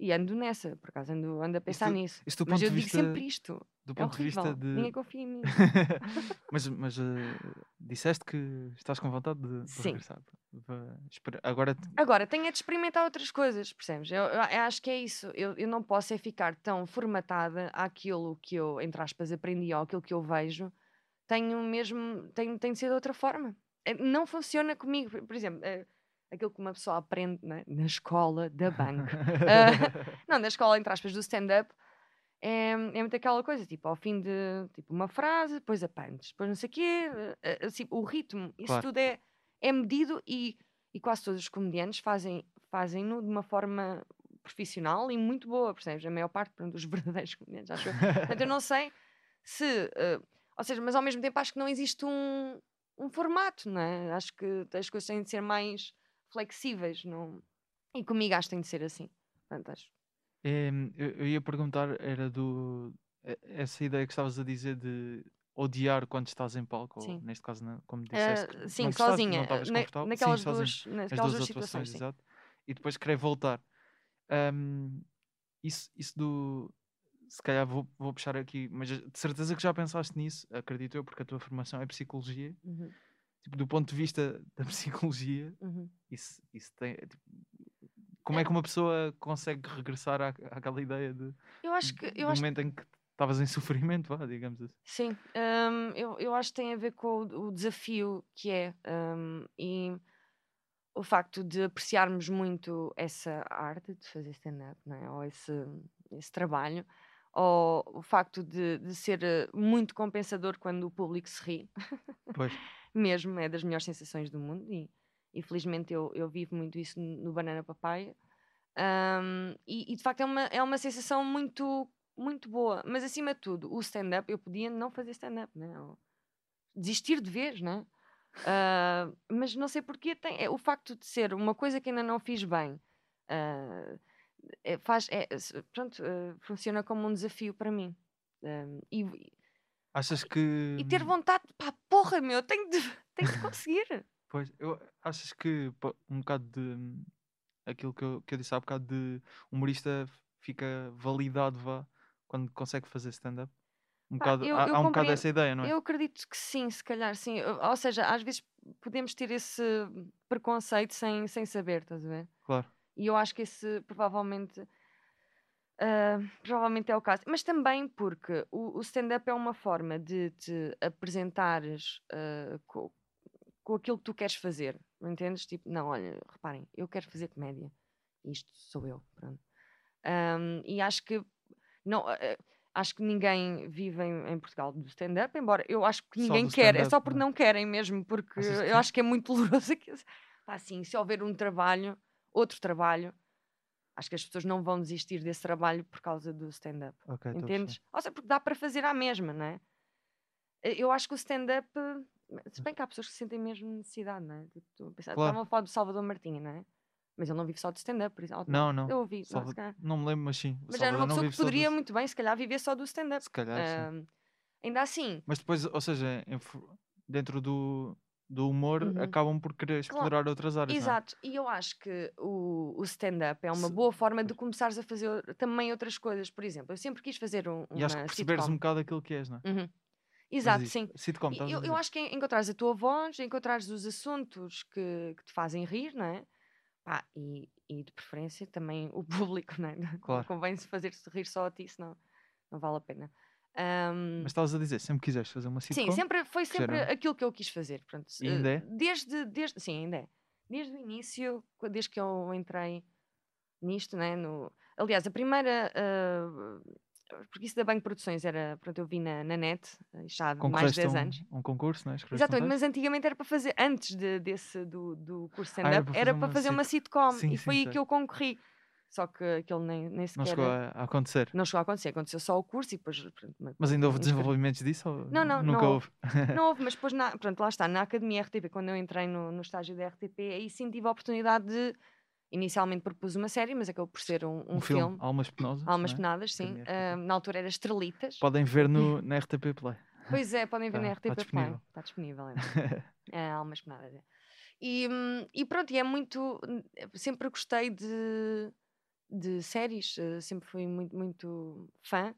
E ando nessa, por acaso ando, ando a pensar tu- nisso. Isso do Mas eu de digo sempre isto. do É ponto de horrível. vista de. Ninguém confia em mim. mas mas eh, disseste que estás com vontade de, de Sim. regressar. Agora Agora, tenho é de experimentar outras coisas, percebes? Eu, eu- eu acho que é isso. Eu, eu não posso é ficar tão formatada àquilo que eu, entre aspas, aprendi ou aquilo que eu vejo. Tenho mesmo, tenho, tenho de ser de outra forma. Eh, Não funciona comigo. Por- Por exemplo, eh, aquilo que uma pessoa aprende né, na escola da banca. Ah, não, na escola, entre aspas, do stand-up. É, é muito aquela coisa, tipo, ao fim de tipo, uma frase, depois a punch, depois não sei o quê, eh, assim, o ritmo, isso Claro. tudo é, é medido e, e quase todos os comediantes fazem, fazem-no de uma forma profissional e muito boa, percebes? A maior parte pronto, dos verdadeiros comediantes, acho eu. Portanto, eu não sei se. eh, ou seja, mas ao mesmo tempo acho que não existe um, um formato, não é? Acho que as coisas têm de ser mais flexíveis, não... e comigo acho que tem de ser assim. Portanto, acho. Em, eu, ia perguntar, era do. Essa ideia que estavas a dizer de odiar quando estás em palco, ou Sim. neste caso, como Eh, disseste, que sim, gostaste, sozinha, na-. Sim, naquelas, sozinha. duas, As naquelas duas situações. atuações, Sim. exato. E depois querer voltar. Ahm, isso, isso do. Se calhar vou, vou puxar aqui, mas de certeza que já pensaste nisso, acredito eu, porque a tua formação é psicologia. Uhum, Tipo, do ponto de vista da psicologia, uhum. isso, isso tem. tipo, como é que uma pessoa consegue regressar à, àquela ideia de, Eu acho que. Eu do acho, momento em que estavas em sofrimento, vá, digamos assim. sim, hum, eu, eu acho que tem a ver com o, o desafio que é hum, e o facto de apreciarmos muito essa arte de fazer stand-up, é? ou esse, esse trabalho, ou o facto de, de ser eh, muito compensador quando o público se ri. Pois. mesmo, é das melhores sensações do mundo e, e felizmente eu, eu vivo muito isso no Banana Papaya. Ahm, e, e, de facto é uma, é uma sensação muito, muito boa, mas acima de tudo, o stand-up, eu podia não fazer stand-up, né? Desistir de vez, né? Ah, mas não sei porque tem, é, o facto de ser uma coisa que ainda não fiz bem. ah, é, faz, é, pronto, ah, funciona como um desafio para mim. Ahm, e, Achas que. e ter vontade, pá, porra, meu, tenho de, tenho de conseguir. Pois, eu, achas que um bocado de. Aquilo que eu, que eu disse há bocado de humorista fica validado, vá, quando consegue fazer stand-up? Um Pá, bocado, eu- há, eu há um bocado essa ideia, não é? Eu acredito que sim, se calhar sim. Ou seja, às vezes podemos ter esse preconceito sem, sem saber, estás a ver? Claro. E eu acho que esse provavelmente. Ah, provavelmente é o caso. Mas também porque o, o stand-up é uma forma de te apresentares ah, co- com, aquilo que tu queres fazer. Não entendes? Tipo, não, olha, reparem, eu quero fazer comédia. Isto sou eu. Pronto. Ahm, e acho que. Não, ah, acho que ninguém vive em, em Portugal do stand-up, embora eu acho que ninguém quer, é só porque não é? não querem mesmo, porque eu acho que é muito doloroso. Que, pá, assim, se houver um trabalho, outro trabalho, acho que as pessoas não vão desistir desse trabalho por causa do stand-up. Ok, estou a perceber. Entendes? Ou seja, porque dá para fazer à mesma, não é? Eh, Eu acho que o stand-up. eh, Se bem que há pessoas que sentem mesmo necessidade, não é? Tipo, pensar- Claro. Estavam a falar do Salvador Martinha, não é? Mas ele não vive só de stand-up, por exemplo. Não, não. Eu ouvi, não, Salva- calhar. Não me lembro, mas sim. Mas era uma não pessoa que poderia do- muito bem, se calhar, viver só do stand-up. Se calhar, sim. Ahm, ainda assim, Mas depois, ou seja, dentro do, do humor, Uhum. acabam por querer Claro. explorar outras áreas. é? Exato, e eu acho que o, o stand-up é uma Se- boa forma de começares a fazer também outras coisas. Por exemplo, eu sempre quis fazer um, E acho que perceberes um sitcom. bocado aquilo que és, não é? Uhum. Exato, Mas sim. Sitcom, E Eu, eu acho que é encontrares a tua voz, encontrares os assuntos que, que te fazem rir, não é? Pá, e, e de preferência também o público, não é? Claro. Convém-se fazer-se rir só a ti, senão não vale a pena. Ahm, Mas estavas a dizer, sempre quiseste fazer uma sitcom? sim, sempre, foi era- sempre aquilo que eu quis fazer. Pronto, E ainda eh, é? Desde, desde, sim, ainda é. Desde o início, desde que eu entrei nisto, né? No, aliás, a primeira. ah, porque isso da Banco Produções era. Pronto, eu vi na, na net, eh, já há mais de Concorreste 10 a um, anos. um concurso, não é? Escreveste um Exatamente, texto? mas antigamente era para fazer, antes de- desse do, do curso Ah, era stand-up, para era fazer para uma fazer uma sit- sitcom Sim, e sim, foi aí que eu concorri. Só que aquilo nem, nem Não sequer. chegou a, a acontecer. Não chegou a acontecer, aconteceu só o curso e depois. pronto, ma- Mas ainda houve desenvolvimentos disso? Ou Não, não, nunca não houve. Não houve, mas depois, na, pronto, lá está, na Academia RTP, quando eu entrei no, no estágio da RTP, aí sim tive a oportunidade de. Inicialmente propus uma série, mas acabou por ser um, um, filme. Almas Penosas. Almas não é? Penadas, sim. RTP. na altura era Estrelitas. Podem ver no, na RTP Play. Pois é, podem ver Tá- na tá RTP Play. disponível. Está disponível, é. É, Almas Penadas. É. E, hum, e pronto, e é muito. Sempre gostei de, de séries, eh, sempre fui muito, muito fã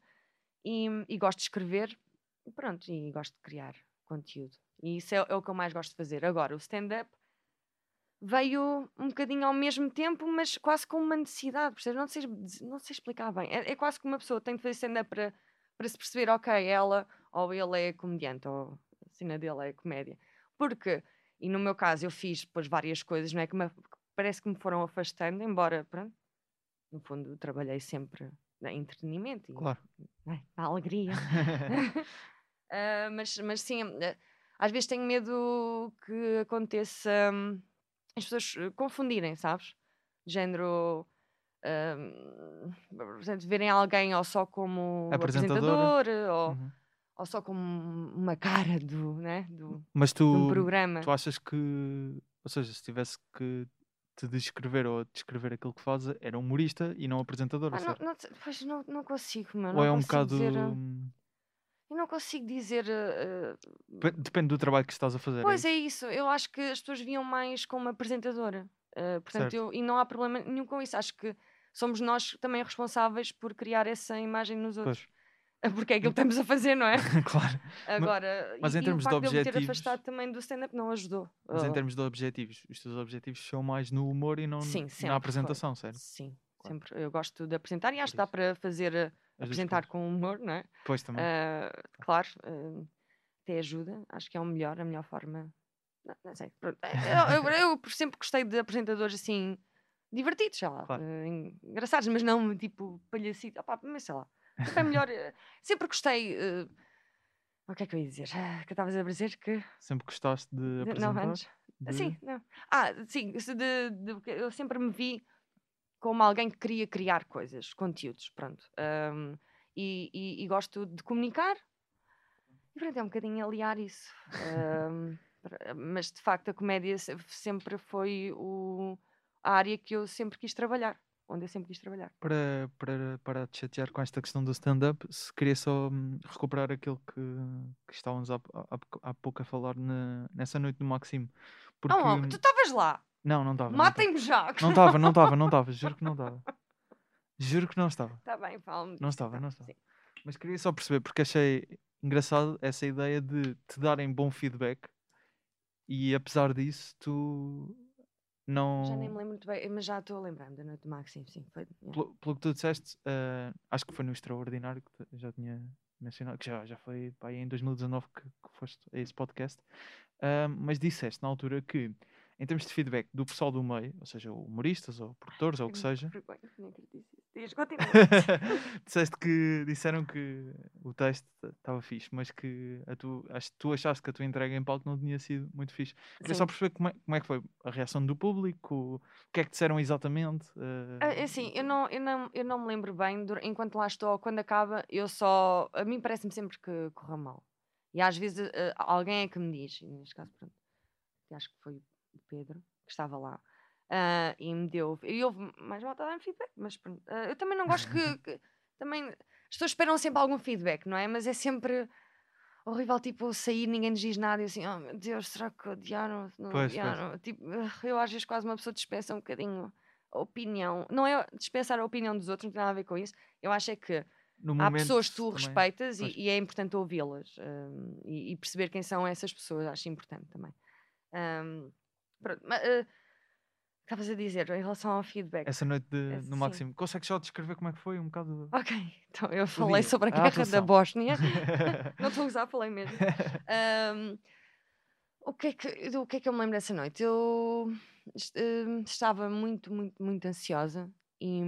e, e gosto de escrever. Pronto, e gosto de criar conteúdo. E isso é, é o que eu mais gosto de fazer. Agora, o stand-up veio um bocadinho ao mesmo tempo, mas quase com uma necessidade. percebes? Não sei, não sei explicar bem. É, é quase que uma pessoa tem de fazer stand-up para, para se perceber, ok, ela ou ele é comediante, ou a cena dele é comédia. Porque, e no meu caso, eu fiz depois várias coisas, não é? Que, me- parece que me foram afastando, embora, pronto, no fundo, trabalhei sempre em entretenimento e Claro. né, na alegria. Ah, mas, mas sim, ah, às vezes tenho medo que aconteça hum, as pessoas eh, confundirem, sabes? Género. hum, portanto, verem alguém ou só como apresentador ou, Uhum. ou só como uma cara do, né? do, Mas tu, um programa. tu achas que, ou seja, se tivesse que te descrever ou descrever aquilo que fazes, era humorista e não apresentador, Ah, não, não, pois não, não consigo, meu, ou é um bocado. dizer. ah, hum, Eu não consigo dizer. Dep- Depende do trabalho que estás a fazer. é Pois isso? é isso, eu acho que as pessoas viam mais como apresentadora. Uh, portanto, Certo. eu, e não há problema nenhum com isso. Acho que somos nós também responsáveis por criar essa imagem nos outros. Porque é aquilo que estamos a fazer, não é? claro. Agora, mas e, em termos de facto de ter objetivos- afastado também do stand-up não ajudou. Mas em Uh, termos de objetivos, os teus objetivos são mais no humor e não Sim, sempre na foi. apresentação, certo? Sim, Claro. sempre. Eu gosto de apresentar e acho que dá para fazer, uh, As apresentar com humor, não é? Pois também. Uh, claro, uh, até ajuda. Acho que é o melhor, a melhor forma. Não, não sei. pronto. Eu, eu- eu sempre gostei de apresentadores assim divertidos, sei lá, Claro. eh, engraçados, mas não tipo palhacito. Opá, mas sei lá. Sempre é melhor. eh, sempre gostei. eh, o que é que eu ia dizer? Ah, Que estavas a dizer que. Sempre gostaste de apresentar? não, antes. de- Sim, não. Ah, sim, de, de- eu sempre me vi como alguém que queria criar coisas, conteúdos, pronto. Ahm, e, e- e gosto de comunicar. E pronto, é um bocadinho aliar isso. Pra- mas de facto a comédia se- sempre foi o, a área que eu sempre quis trabalhar. Onde eu sempre quis trabalhar. Para, para, para te chatear com esta questão do stand-up, se queria só hum, recuperar aquilo que, que estávamos há, há, há pouco a falar na- nessa noite do Maximo. Porque... Oh, tu estavas lá! Não, não estava. Matem-me já! Não estava, não estava, não estava. Juro que não estava. Juro que não estava. Está bem, fala-me Não estava, então. não estava. Sim. Mas queria só perceber, porque achei engraçado essa ideia de te darem bom feedback e apesar disso tu não. Já nem me lembro muito bem, mas já estou a lembrar-me da noite do Maxim, sim. Foi, yeah. Pelo, pelo que tu disseste, eh, acho que foi no Extraordinário que já tinha mencionado, que já, já foi pá, em 2019 que, que foste a esse podcast, Ah, mas disseste na altura que, em termos de feedback do pessoal do meio, ou seja, humoristas ou produtores ou o que seja, Diz, continua. disseste que disseram que o texto estava fixe, mas que a tu, acho, tu achaste que a tua entrega em palco não tinha sido muito fixe. Queria só perceber como é, como é que foi a reação do público, o que é que disseram exatamente. É assim, eu não, eu, não, eu não me lembro bem, enquanto lá estou, quando acaba, eu só. A mim parece-me sempre que corra mal. E às vezes ah, alguém é que me diz, e neste caso, pronto, que acho que foi o Pedro, que estava lá, ah, e me deu. E houve mais volta a dar feedback, mas pronto. ah, eu também não gosto que. que- também. As pessoas esperam sempre algum feedback, não é? Mas é sempre horrível, tipo, sair, ninguém nos diz nada e assim, oh meu Deus, será que odiaram? Não Pois, pois. odiaram? Tipo, ah, eu às vezes quase uma pessoa dispensa um bocadinho a opinião. Não é dispensar a opinião dos outros, não tem nada a ver com isso. Eu acho é que no há momento pessoas que tu também- respeitas e, pois. e é importante ouvi-las hum, e, e perceber quem são essas pessoas, acho importante também. Hum, pronto, ma- eh, Estavas a dizer em relação ao feedback. Essa noite de- Esse- no sim. Máximo. Consegues só descrever como é que foi? Um bocado. Ok, então eu falei sobre a a guerra da. Bósnia. Não estou a usar, falei mesmo. Ahm, o, que é que, do que é que eu me lembro dessa noite? Eu hum, estava muito, muito, muito ansiosa e,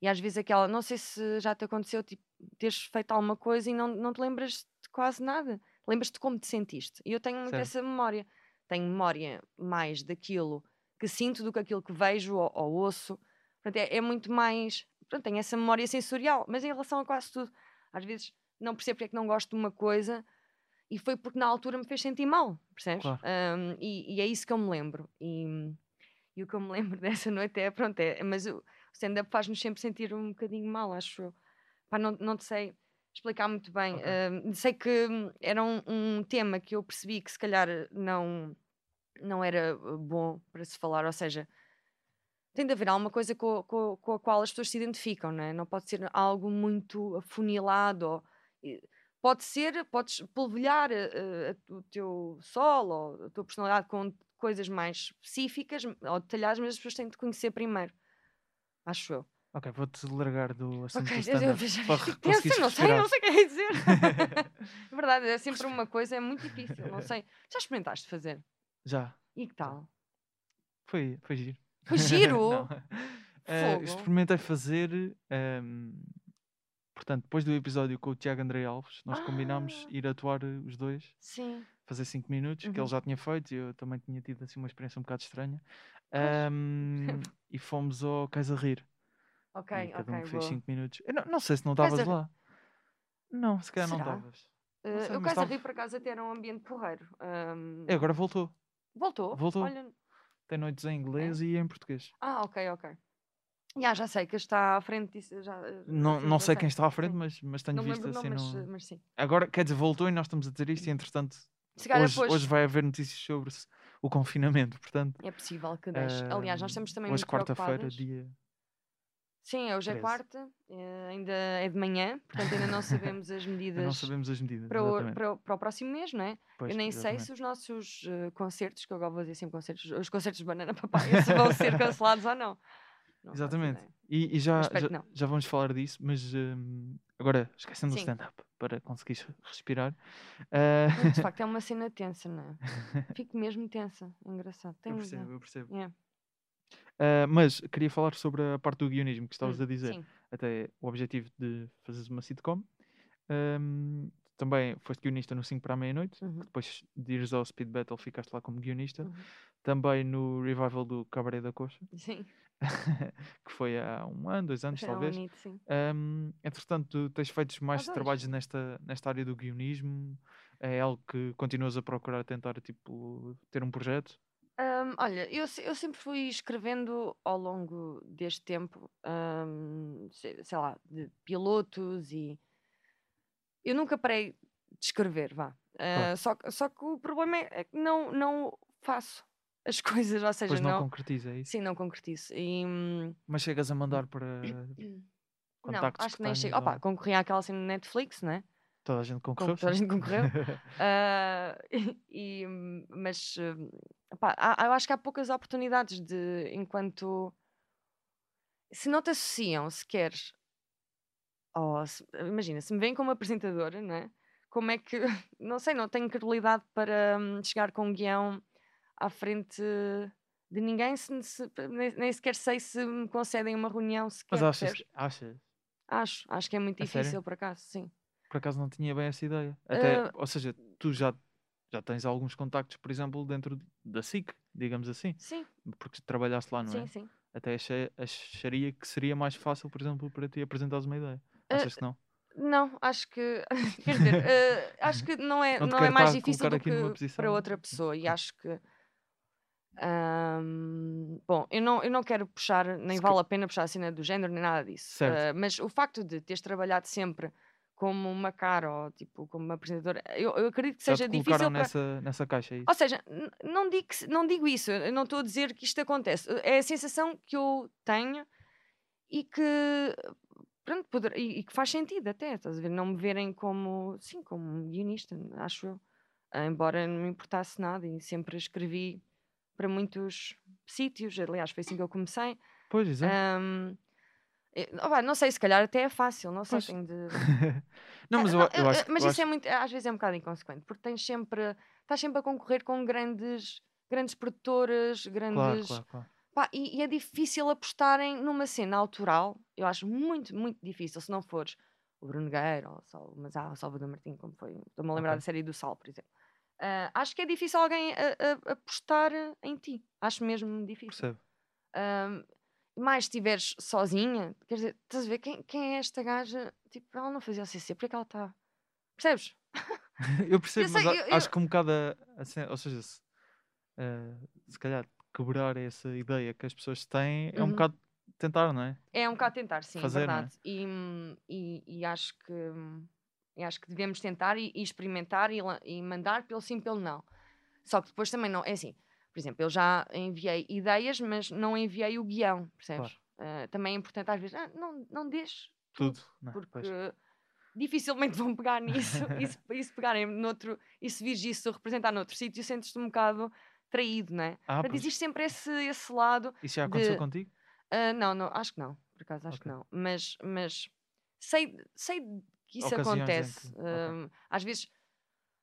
e às vezes aquela, não sei se já te aconteceu, tipo, teres feito alguma coisa e não, não te lembras de quase nada. Lembras-te como te sentiste. E eu tenho muito Certo. essa memória. Tenho memória mais daquilo que sinto do que aquilo que vejo ou, ou ouço. Portanto, é, é muito mais. Pronto, tenho essa memória sensorial, mas em relação a quase tudo. Às vezes não percebo porque é que não gosto de uma coisa e foi porque na altura me fez sentir mal, percebes? Claro. Um, e, e é isso que eu me lembro. E, e o que eu me lembro dessa noite é, pronto, é, mas o stand-up faz-nos sempre sentir um bocadinho mal, acho eu. Pá, não, não te sei explicar muito bem. Ok. Um, sei que hum, era um, um tema que eu percebi que se calhar não, não era uh, bom para se falar, ou seja, tem de haver alguma coisa com, com, com a qual as pessoas se identificam, não é? Não pode ser algo muito afunilado. Ou, pode ser, podes polvilhar eh, o teu sol ou a tua personalidade com coisas mais específicas ou detalhadas, mas as pessoas têm de conhecer primeiro. Acho eu. ok, vou-te largar do assunto Ok, do eu, eu stand-up. tensa, não sei, não sei o que é dizer. é verdade, é sempre uma coisa, é muito difícil, não sei. Já experimentaste fazer? Já. E que tal? Foi, foi giro. Foi giro? Não. Eh, Fogo. experimentei fazer. ehm, portanto, depois do episódio com o Tiago André Alves, nós combinámos Ah. ir atuar eh, os dois, Sim. fazer 5 minutos, que Uhum. ele já tinha feito e eu também tinha tido assim uma experiência um bocado estranha. Pois. Ehm, e fomos ao Cais a Rir. Ok, e cada um ok, fez boa. 5 minutos. Não, não sei se não Cais estavas lá. Não, se calhar não Será? estavas. Uh, o tava- Rir, por acaso, até era um ambiente porreiro. Um, É, agora voltou. Voltou? voltou. Olha... Tem noites em É? inglês e em português. Ah, ok, ok. Já, já sei que está à frente disso. Já, uh, Não, não já sei quem está à frente, sim. mas, mas tenho Não visto assim nome, mas, no... mas sim. Agora, quer dizer, voltou e nós estamos a dizer isto e entretanto calhar hoje, depois hoje vai haver notícias sobre o confinamento, portanto. é possível que deixe. Aliás, nós estamos também hoje quarta-feira, dia. Sim, hoje é 13. quarta, eh, ainda é de manhã, portanto ainda não sabemos as Ainda Não medidas sabemos as medidas. para, o, para, o- para o próximo mês, não é? Pois, eu nem sei exatamente. se os nossos eh, concertos, que eu agora vou dizer sempre concertos, os concertos de Banana Papaya, se vão ser cancelados ou não. Não Exatamente. E, e já, já, já vamos falar disso, mas hum, agora esquecendo o Sim. stand-up para conseguires respirar. Mas, de facto, é uma cena tensa, não é? Fico mesmo tensa. É engraçado. eu percebo, eu percebo. É. Ah, mas queria falar sobre a parte do guionismo que estavas Hum, a dizer. Sim. Até o objetivo de fazeres uma sitcom. Ahm, também foste guionista no 5 para a meia-noite. Uhum. Depois de ires ao Speed Battle ficaste lá como guionista. Uhum. Também no revival do Cabaré da Coxa, Sim. que foi há um ano, dois anos Foi um talvez. anito, sim. Ahm, entretanto, tu tens feito mais trabalhos nesta, nesta área do guionismo? É algo que continuas a procurar tentar tipo, ter um projeto? Hum, olha, eu, se- eu sempre fui escrevendo ao longo deste tempo, hum, se- sei lá, de pilotos e. Eu nunca parei de escrever, vá. Ah, só, que- só que o problema é é que não, não faço as coisas, ou seja, Depois não, não. concretiza é isso? Sim, não concretizo. E, hum, Mas chegas a mandar para não, contactos acho que nem tenhas chego. Opa, ou- concorri àquela cena no Netflix, né? Toda a gente concorreu? toda a gente concorreu. Ah, e, mas hum, epá, há- eu acho que há poucas oportunidades de enquanto se não te associam sequer ou se- imagina, se me vêm como apresentadora, não é? Como é que não sei, não tenho credibilidade para hum, chegar com um guião à frente de ninguém, se, se- nem, nem sequer sei se me concedem uma reunião sequer. Mas achas, achas? Acho, acho que é muito A sério? difícil por acaso, sim. Por acaso não tinha bem essa ideia. Até, Ah. ou seja, tu já, já tens alguns contactos, por exemplo, dentro da SIC, digamos assim, Sim, porque trabalhaste lá, não sim, é? sim. Até achei- acharia que seria mais fácil, por exemplo, para ti apresentares uma ideia. Ah, Achas que não? Não, acho que. Quer dizer, eh, acho que não é, Não não é mais difícil do que para outra pessoa. E acho que. ahm, bom, eu não, eu não quero puxar, nem Se vale a pena puxar a cena do género, nem nada disso. Certo. Ah, mas o facto de teres trabalhado sempre como uma cara ou tipo como uma apresentadora, eu, eu acredito que Já seja difícil. colocaram para- nessa, nessa caixa aí? Ou seja, não digo, não digo isso, eu não estou a dizer que isto acontece. É a sensação que eu tenho e que pronto, poder, e, e que faz sentido até, estás a ver? Não me verem como, sim, como um guionista, acho eu. Ah, embora não me importasse nada e sempre escrevi para muitos sítios, aliás, foi assim que eu comecei. Pois, exato. Ahm, eh, pá, não sei, se calhar até é fácil, não sei, tenho de... não, mas Ah, eu, não, eu acho mas isso acho- é muito, às vezes é um bocado inconsequente, porque tens sempre, estás sempre a concorrer com grandes, grandes produtoras, Claro, grandes. claro, claro. Pá, e, e é difícil apostarem numa cena autoral. Eu acho muito, muito difícil. Se não fores o Bruno Guerra ou só, mas há o Salvador Martinho, como foi. Estou-me a lembrar Ok. da série do Sal, por exemplo. Ah, acho que é difícil alguém a- a- apostar em ti. Acho mesmo difícil. Percebo. Ahm, mais estiveres sozinha, quer dizer, estás a ver quem, quem é esta gaja? Tipo, ela não fazia o CC, porque é que ela está? Percebes? Eu percebo, mas sei, a- eu- acho eu- que um bocado a, a cena- ou seja, se, eh, se calhar quebrar essa ideia que as pessoas têm é um Uhum. bocado tentar, não é? É um bocado tentar, sim, Fazer, não é? verdade. E, hum, e, e acho que e acho que devemos tentar e, e experimentar e, e mandar pelo sim, pelo não. Só que depois também não. É assim, por exemplo, eu já enviei ideias, mas não enviei o guião, percebes? Ah, também é importante às vezes, ah, não, não deixes Tudo, não é? porque Pois. dificilmente vão pegar nisso e se, e se pegarem noutro e se vires isso representar noutro sítio, sentes-te um bocado traído, não é? Ah, Portanto, existe sempre esse, esse lado Isso já aconteceu de- contigo? ah, não, não, acho que não. Por acaso, acho que Ok. não. Mas, mas sei, sei que isso Ocasiões acontece. que- ok. Ahm, às vezes,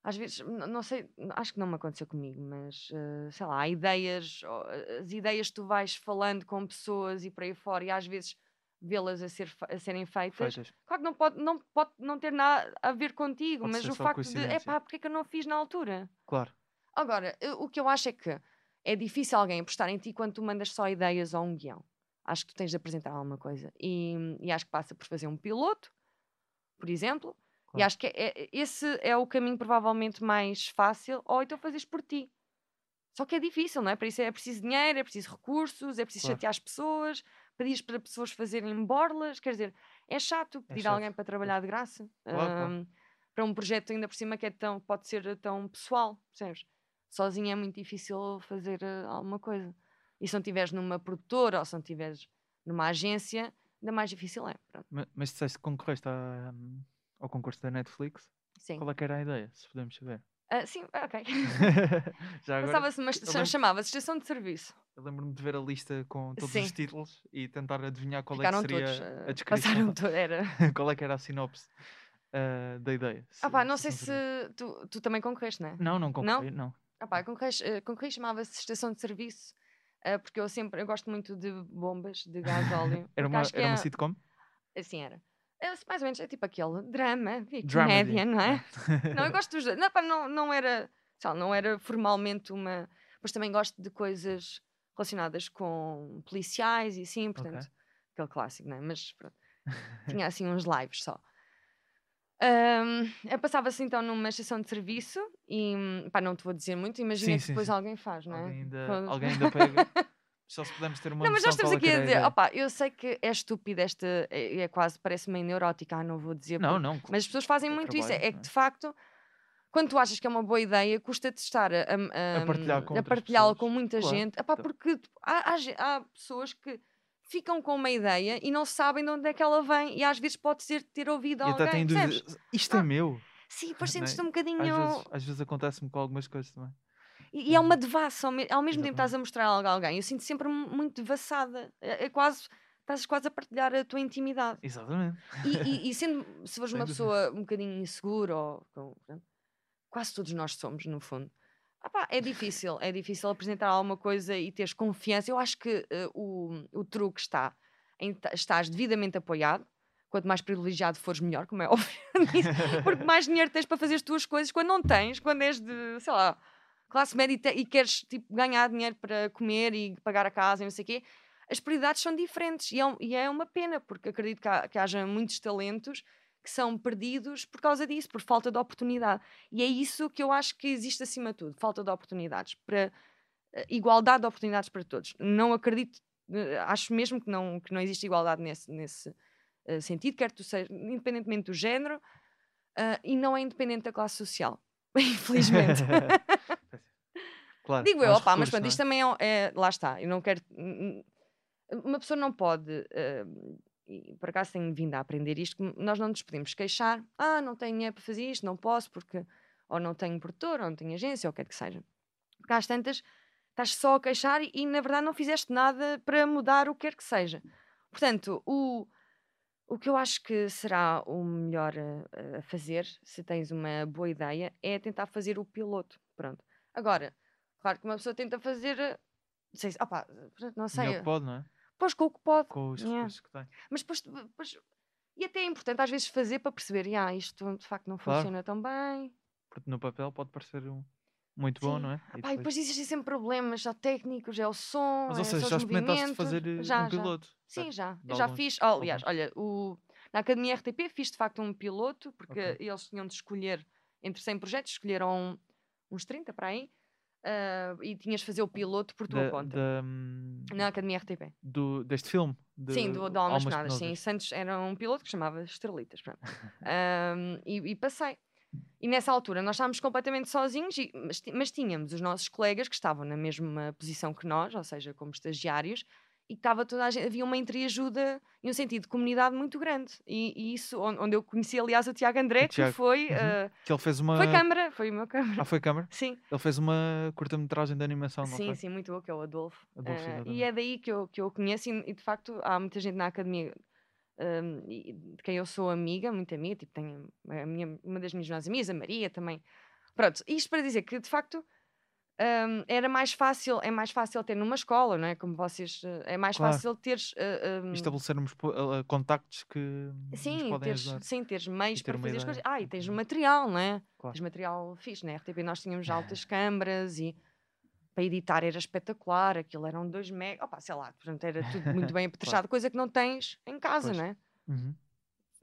às vezes, não sei, acho que não me aconteceu comigo, mas ah, sei lá, há ideias, ó, as ideias que tu vais falando com pessoas e por aí fora, e às vezes vê-las a, ser, a serem feitas. Feitas. Claro que não pode, não pode não ter nada a ver contigo, Pode mas o facto de, coincidência. epá, porque é que eu não fiz na altura? Claro. Agora, eu- o que eu acho é que é difícil alguém apostar em ti quando tu mandas só ideias ou um guião. Acho que tu tens de apresentar alguma coisa. E, e acho que passa por fazer um piloto, por exemplo. E Claro. acho que é- é- esse é o caminho provavelmente mais fácil, ou então fazes por ti. Só que é difícil, não é? Para isso é preciso dinheiro, é preciso recursos, é preciso Claro. chatear as pessoas, pedir para pessoas fazerem borlas. Quer dizer, é chato pedir a chato, alguém para trabalhar de graça. Claro. Ahm, Para um projeto ainda por cima que é tão, pode ser tão pessoal, percebes? Sozinho é muito difícil fazer eh, alguma coisa. E se não estiveres numa produtora ou se não estiveres numa agência, ainda mais difícil é. Pronto. Mas disseste que concorreste à- ao concurso da Netflix. Sim. Qual é que era a ideia, se podemos saber? Ah, sim, ah, ok. Já agora, Passava-se uma estação, lembro- chamava-se estação de serviço. eu lembro-me de ver a lista com todos Sim. os títulos e tentar adivinhar qual Ficaram é que seria todos. a ah, descrição. passaram todos. Era. qual é que era a sinopse ah, da ideia. Ah pá, não se sei não se tu, tu também concorreste, não é? Não, não concorri, não. Ah pá, concorri, chamava-se estação de serviço. porque eu sempre eu gosto muito de bombas de gás óleo. Era uma, era uma é- sitcom? Assim era. É, mais ou menos, é tipo aquele drama e comédia, não é? Não, eu gosto dos dois. Não, pá, não, não era, lá, não era formalmente uma. Mas também gosto de coisas relacionadas com policiais e assim, portanto, aquele clássico, não é? Mas pronto, tinha assim uns lives só. Ahm, eu Passava-se então numa estação de serviço e pá, não te vou dizer muito, imagina Sim, que sim, depois sim. alguém faz, não é? alguém, ainda, Quando- alguém ainda pega. Só se pudermos ter uma Não, mas nós estamos é aqui a dizer, opá, eu sei que é estúpido esta, é, é quase, parece meio neurótica, ah, não vou dizer. Não, porque- não. Mas as pessoas fazem é muito isso. É, trabalho, é que é? de facto, quando tu achas que é uma boa ideia, custa-te estar a, a, A partilhar com a outras partilhá-la com muita Claro, gente. Epá, claro. porque tipo, há, há há pessoas que ficam com uma ideia e não sabem de onde é que ela vem, e às vezes pode ser ter ouvido E alguém. Isto é Ah, meu. Sim, depois é? sentes-te um Às bocadinho. vezes, às vezes acontece-me com algumas coisas também. E, e é uma devassa, ao, me- ao mesmo tempo Exatamente. estás a mostrar algo a alguém. Eu sinto sempre mu- muito devassada. É, é quase. Estás quase a partilhar a tua intimidade. Exatamente. E, e- e sendo, se fores uma pessoa um bocadinho insegura, ou pronto, quase todos nós somos, no fundo. Ah pá, é difícil, é difícil apresentar alguma coisa e teres confiança. Eu acho que eh, o, o truque está em estás devidamente apoiado. Quanto mais privilegiado fores, melhor, como é óbvio. Porque mais dinheiro tens para fazer as tuas coisas. Quando não tens, quando és de, sei lá, classe média e, e queres tipo, ganhar dinheiro para comer e pagar a casa e não sei o quê, as prioridades são diferentes. E é, um- e é uma pena, porque acredito que, há- que haja muitos talentos que são perdidos por causa disso, por falta de oportunidade. E é isso que eu acho que existe acima de tudo: falta de oportunidades. Para, eh, igualdade de oportunidades para todos. Não acredito, eh, acho mesmo que não, que não existe igualdade nesse, nesse eh, sentido, quer tu seja, independentemente do género, ah, e não é independente da classe social. Infelizmente. claro, Digo eu, opá, mas pronto, é? isto também é, é- Lá está, eu não quero. Uma pessoa não pode. ah, e por acaso tenho vindo a aprender isto, que nós não nos podemos queixar, ah, não tenho dinheiro para fazer isto, não posso, porque ou não tenho produtor, ou não tenho agência, ou o que é que seja. Porque às tantas estás só a queixar e, e, na verdade não fizeste nada para mudar o que quer que seja. Portanto, o, o que eu acho que será o melhor a, a fazer, se tens uma boa ideia, é tentar fazer o piloto. Pronto. Agora, claro que uma pessoa tenta fazer. eh, Não sei, se- opa, não sei. Melhor que pode, não é? Pois com o que pode. Com os Yeah. recursos que tem. Mas depois, depois- E até é importante às vezes fazer para perceber, ah, isto de facto não Claro. funciona tão bem. Porque no papel pode parecer um- muito bom, Sim. não é? E Pá, e depois- existem sempre problemas, já técnicos, é o som, Mas é ou seja, só já experimentaste fazer eh, já, um já. piloto? Sim, certo? já. Eu já alguns- fiz. oh, aliás, olha, o, na Academia RTP fiz de facto um piloto, porque Ok. eles tinham de escolher entre 100 projetos, escolheram uns 30 para aí, ah, e tinhas de fazer o piloto por tua Da- conta. da, Na Academia RTP. do, deste filme? De Sim, do, do Almas Penadas, sim. Santos era um piloto que chamava Estrelitas. Ahm, e, e passei. E nessa altura nós estávamos completamente sozinhos, e- mas, mas tínhamos os nossos colegas que estavam na mesma posição que nós, ou seja, como estagiários, e que estava toda a gente, havia uma entreajuda e um sentido de comunidade muito grande. E, e isso, on- onde eu conheci, aliás, o Tiago André, que Tiago, foi. uhum. ah, Que ele fez uma. Foi câmara, foi o meu câmara. Ah, foi câmara? Sim, Ele fez uma curta-metragem de animação, não sim, foi? sim, muito bom, que é o Adolfo. Adolfo, exatamente. e é daí que eu, que eu o conheço, e, e de facto há muita gente na academia e de quem eu sou amiga, muito amiga, tipo, tenho a minha, uma das minhas melhores amigas, a Maria também. Pronto, isto para dizer que de facto hum, era mais fácil, é mais fácil ter numa escola, não é? Como vocês, eh, é mais Claro. fácil teres. eh, hum, Estabelecermos uh, contactos que Sim, teres, ajudar. sim, teres meios ter para fazer as coisas. Ah, e tens o Uhum. material, não é? Claro. Tens material fixe. Na RTP nós tínhamos altas câmaras e para editar era espetacular. Aquilo eram 2 mega, opa, sei lá, portanto era tudo muito bem apetrechado, coisa que não tens em casa, Pois. não é? Uhum.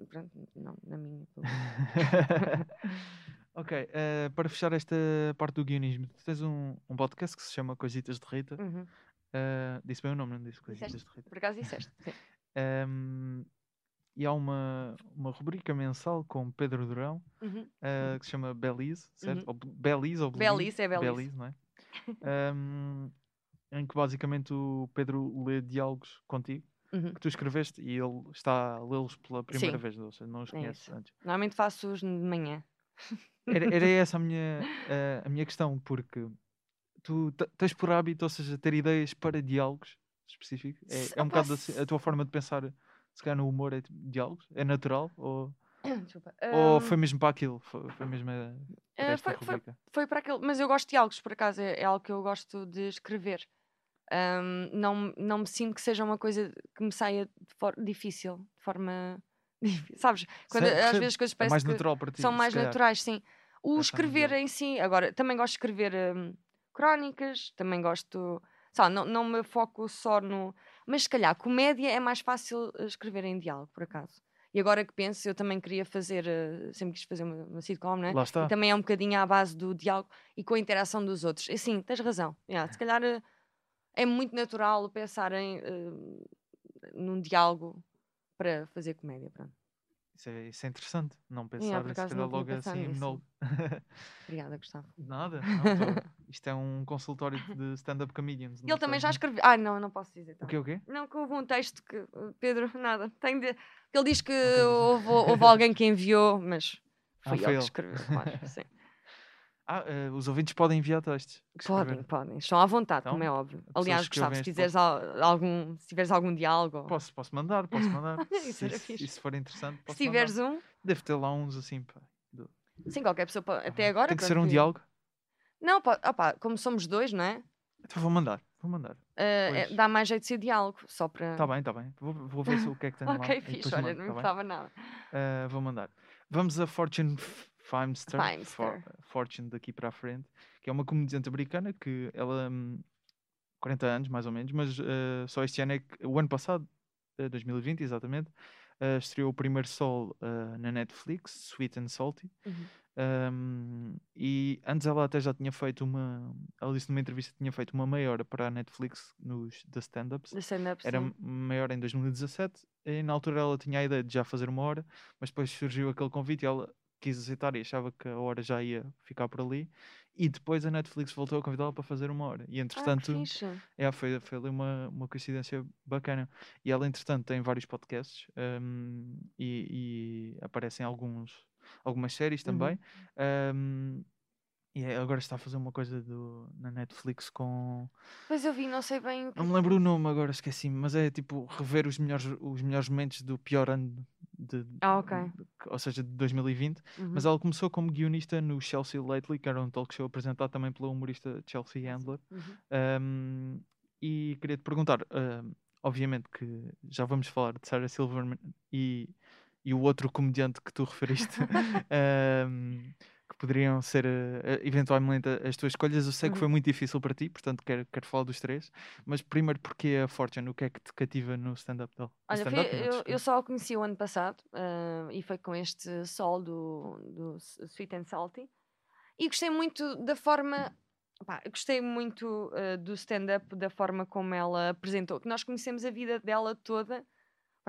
Pronto, não, na minha. ok, eh, para fechar esta parte do guionismo, tu tens um, um podcast que se chama Coisitas de Rita. Uhum. Eh, disse bem o nome, não disse Coisitas Disseste? de Rita. Por acaso disseste. Sim. Ehm, e há uma, uma rubrica mensal com Pedro Durão Uhum. eh, que se chama Belize, certo? Uhum. Ou Be- Belize ou Belize, é Belize. não é? Ehm, em que basicamente o Pedro lê diálogos contigo Uhum. que tu escreveste e ele está a lê-los pela primeira Sim. vez, ou seja, não os É conheces isso. antes. Normalmente faço-os de manhã. Era, era essa a minha, eh, a minha questão, porque tu te- tens por hábito, ou seja, ter ideias para diálogos específicos. É, é um bocado assim, a tua forma de pensar, se calhar no humor é tipo, diálogos? É natural? Ou, ou Hum, foi mesmo para aquilo? Foi, foi mesmo eh, para eh, esta foi- foi- foi para aquele. Mas eu gosto de diálogos, por acaso, é, é algo que eu gosto de escrever. Ahm, não, não me sinto que seja uma coisa que me saia de difícil, de forma. Sabes? Quando Sei, às percebo. vezes as coisas É parecem mais que natural para ti. são mais calhar. naturais, sim. O escrever em si, agora, também gosto de escrever hum, crónicas, também gosto. Sabe, não, não me foco só no. Mas se calhar, comédia é mais fácil eh, escrever em diálogo, por acaso. E agora que penso, eu também queria fazer, eh, sempre quis fazer uma, uma sitcom, não é? Lá está. E também é um bocadinho à base do diálogo e com a interação dos outros. E sim, tens razão. Yeah, se calhar eh, é muito natural pensar em, eh, num diálogo para fazer comédia. Pronto. Isso, é, isso é interessante. Não pensar Yeah, se calhar logo assim monólogo. Obrigada, Gustavo. Nada. não, tô- Isto é um consultório de stand-up comedians. Ele também já escreveu. Ah, não, não posso dizer. O quê, o quê? Não, que houve um texto que. uh, Pedro, nada. De... Ele diz que houve, houve alguém que enviou, mas Ah, foi foi ele ele. que escreveu. Claro, sim. Ah, eh, os ouvintes podem enviar textos. que Podem, podem. Estão à vontade, como é Então, óbvio. Aliás, que Gustavo, se al- algum, se tiveres algum diálogo. Posso, posso mandar, posso mandar. Isso se, era isso- fixe. e se for interessante, se tiveres mandar. um, Deve ter lá uns assim, pá. sim, qualquer pessoa. pode- Até agora. Tem que ser um vi- diálogo. Não, pode, opá, como somos dois, não é? Então vou mandar, vou mandar. Uh, dá mais jeito de ser diálogo, só para. Está bem, está bem. Vou, vou ver se o que é que tem lá. Ok, fixe, olha, mando, não tá me falava nada. Eh, vou mandar. Vamos a Fortune Feimster, Feimster. For- Fortune daqui para a frente, que é uma comediante americana que ela, hum, 40 anos mais ou menos, mas eh, só este ano é que, o ano passado, eh, 2020 exatamente, eh, estreou o primeiro sol eh, na Netflix, Sweet and Salty. Uhum. Um, e antes ela até já tinha feito uma. Ela disse numa entrevista que tinha feito uma maior para a Netflix nos The Stand-Ups. Da stand-up, Era sim. maior em 2017 e na altura ela tinha a ideia de já fazer uma hora, mas depois surgiu aquele convite e ela quis aceitar e achava que a hora já ia ficar por ali. E depois a Netflix voltou a convidá-la para fazer uma hora. E Ah, entretanto, fixe. é, foi, foi ali uma, uma coincidência bacana. E ela, entretanto, tem vários podcasts hum, e, e aparecem alguns, algumas séries Uhum. também. E é- agora está a fazer uma coisa do, na Netflix com. Pois eu vi, não sei bem. Não me lembro o nome agora, esqueci-me, mas é tipo rever os melhores, os melhores momentos do pior ano de. Ah, ok. de- ou seja, de 2020. Uhum. Mas ela começou como guionista no Chelsea Lately, que era um talk show apresentado também pela humorista Chelsea Handler. Uhum. Um, e queria te perguntar, um, obviamente que já vamos falar de Sarah Silverman e, e o outro comediante que tu referiste, um, poderiam ser uh, eventualmente as tuas escolhas. Eu sei que Uhum. foi muito difícil para ti, portanto quero, quero falar dos três. Mas primeiro, porque a Fortune? O que é que te cativa no stand-up dela? No Olha, foi- stand-up, não, eu, eu só a conheci o ano passado ah, e foi com este sol do, do Sweet and Salty e gostei muito da forma. pá, gostei muito ah, do stand-up, da forma como ela apresentou, que nós conhecemos a vida dela toda.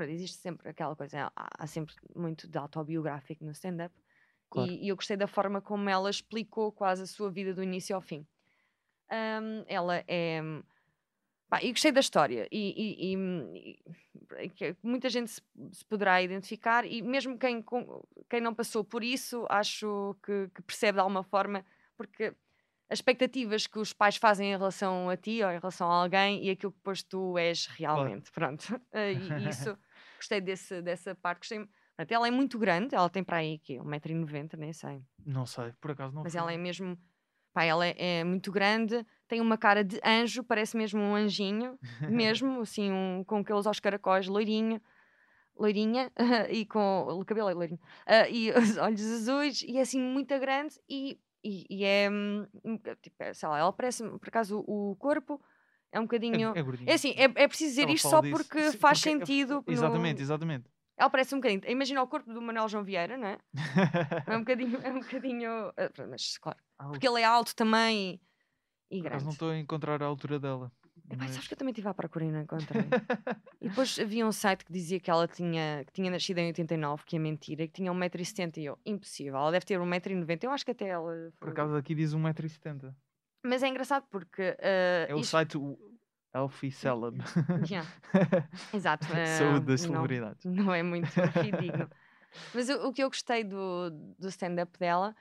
Existe sempre aquela coisa, há, há sempre muito de autobiográfico no stand-up. Claro. E, e eu gostei da forma como ela explicou quase a sua vida do início ao fim. Ahm, ela é. Pá, e gostei da história e, e- e- e muita gente se, se poderá identificar e mesmo quem, quem não passou por isso acho que, que percebe de alguma forma porque as expectativas que os pais fazem em relação a ti ou em relação a alguém e aquilo que depois tu és realmente, pronto. Eh, e isso, gostei desse, dessa parte, gostei, pronto, ela é muito grande, ela tem para aí que 1,90m, nem sei, Não sei, por acaso não mas fui. ela é mesmo, pá, ela é, é muito grande, tem uma cara de anjo, parece mesmo um anjinho, mesmo, assim, um, com aqueles aos caracóis, loirinho, loirinha, e com o cabelo é loirinho, ah, e os olhos azuis, e é assim muito grande, e, e, e é, hum, um boca- tipo, é, sei lá, ela parece, por acaso, o, o corpo é um É, bocadinho... é gordinha. É assim, é, é preciso dizer Ela isto só disso. porque Sim, faz porque é- sentido. no- Exatamente, exatamente. Ela parece um bocadinho. Imagina o corpo do Manuel João Vieira, não é? É um bocadinho. É um bocadinho ah, pronto, mas claro. Porque ele é alto também e, grande. não estou a encontrar a altura dela. Mas- sabes que eu também estive à procura e não encontrei. e depois havia um site que dizia que ela tinha, que tinha nascido em 89, que é mentira, e que tinha 1,70m. E eu, impossível, ela deve ter 1,90m. Eu acho que até ela. Por acaso aqui diz 1,70m. Mas é engraçado porque. ah, É o isto- site Elfie Celeb. Yeah. Exato. Saúde das não- celebridades. não é muito fidedigno. Mas o, o que eu gostei do, do stand-up dela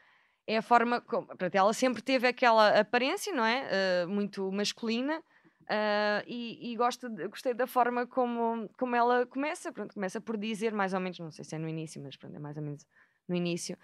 é a forma como. Pronto, ela sempre teve aquela aparência, não é? Ah, muito masculina. ah, e e gosto de- gostei da forma como, como ela começa. Pronto, começa por dizer, mais ou menos, não sei se é no início, mas pronto, é mais ou menos no início.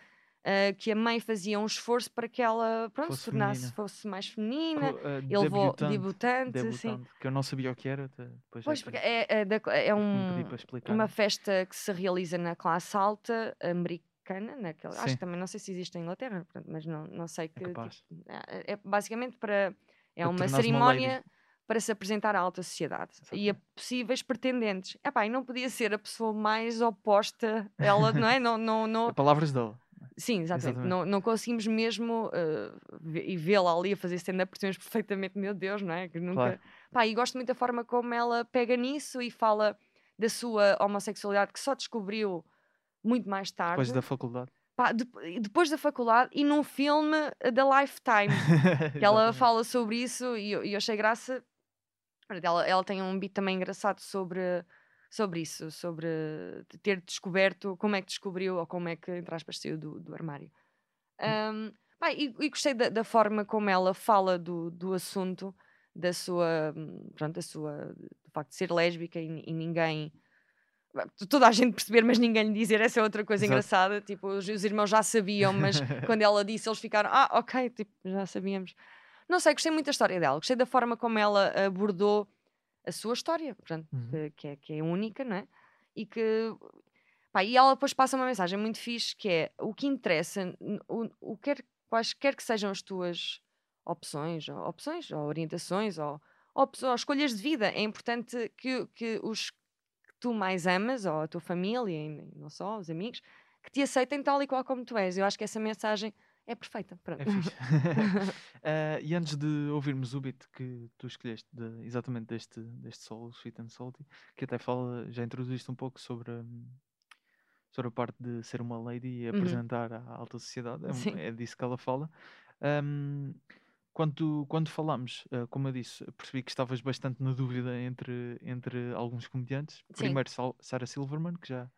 Ah, que a mãe fazia um esforço para que ela pronto, Fosse se tornasse feminina. fosse mais feminina. Co- eh, Ele levou debutante, debutante, que eu não sabia o que era. Depois Pois, é que porque é, é, é um, uma festa que se realiza na classe alta americana, naquele, acho que também não sei se existe em Inglaterra, portanto, mas não, não sei que. tipo, é, é basicamente para. É Para uma tornares uma cerimónia para se apresentar à alta sociedade e a possíveis pretendentes. Epá, e não podia ser a pessoa mais oposta, ela, não é? Não, não, não, Palavras dela. Sim, exatamente. Exatamente. Não, não conseguimos mesmo uh, e vê-la ali a fazer stand-up, percebemos perfeitamente, meu Deus, não é? Que nunca... Claro. Pá, e gosto muito da forma como ela pega nisso e fala da sua homossexualidade que só descobriu muito mais tarde. Depois da faculdade. Pá, dep- e depois da faculdade e num filme uh, da Lifetime que ela fala sobre isso e eu, e eu achei graça. Ela, ela tem um beat também engraçado sobre, sobre isso, sobre ter descoberto como é que descobriu ou como é que, entre aspas, saiu do, do armário. Um, pá, e, e gostei da, da forma como ela fala do, do assunto, da sua, hum, pronto, da sua, do facto de ser lésbica e, e ninguém. Toda a gente perceber, mas ninguém lhe dizer, essa é outra coisa Exato. engraçada. Tipo, os, os irmãos já sabiam, mas quando ela disse, eles ficaram, ah, ok, tipo, já sabíamos. Não sei, gostei muito da história dela, gostei da forma como ela abordou a sua história, portanto, Uhum. que, que é, que é única, não é? E que. Pá, e ela depois passa uma mensagem muito fixe que é o que interessa, o, o quer, quaisquer que sejam as tuas opções, ou, opções, ou orientações, ou, opções, ou escolhas de vida, é importante que, que os que tu mais amas, ou a tua família, e não só, os amigos, que te aceitem tal e qual como tu és. Eu acho que essa mensagem é perfeita. Pronto. É fixe. Eh, e antes de ouvirmos o beat que tu escolheste, de- exatamente deste, deste solo, Sweet and Salty, que até fala, já introduziste um pouco sobre, sobre a parte de ser uma lady e Uhum. apresentar à alta sociedade. É, um- é disso que ela fala. Ahm, quando, quando falámos, ah, como eu disse, percebi que estavas bastante na dúvida entre, entre alguns comediantes. Sim. Primeiro, Sarah Silverman, que já,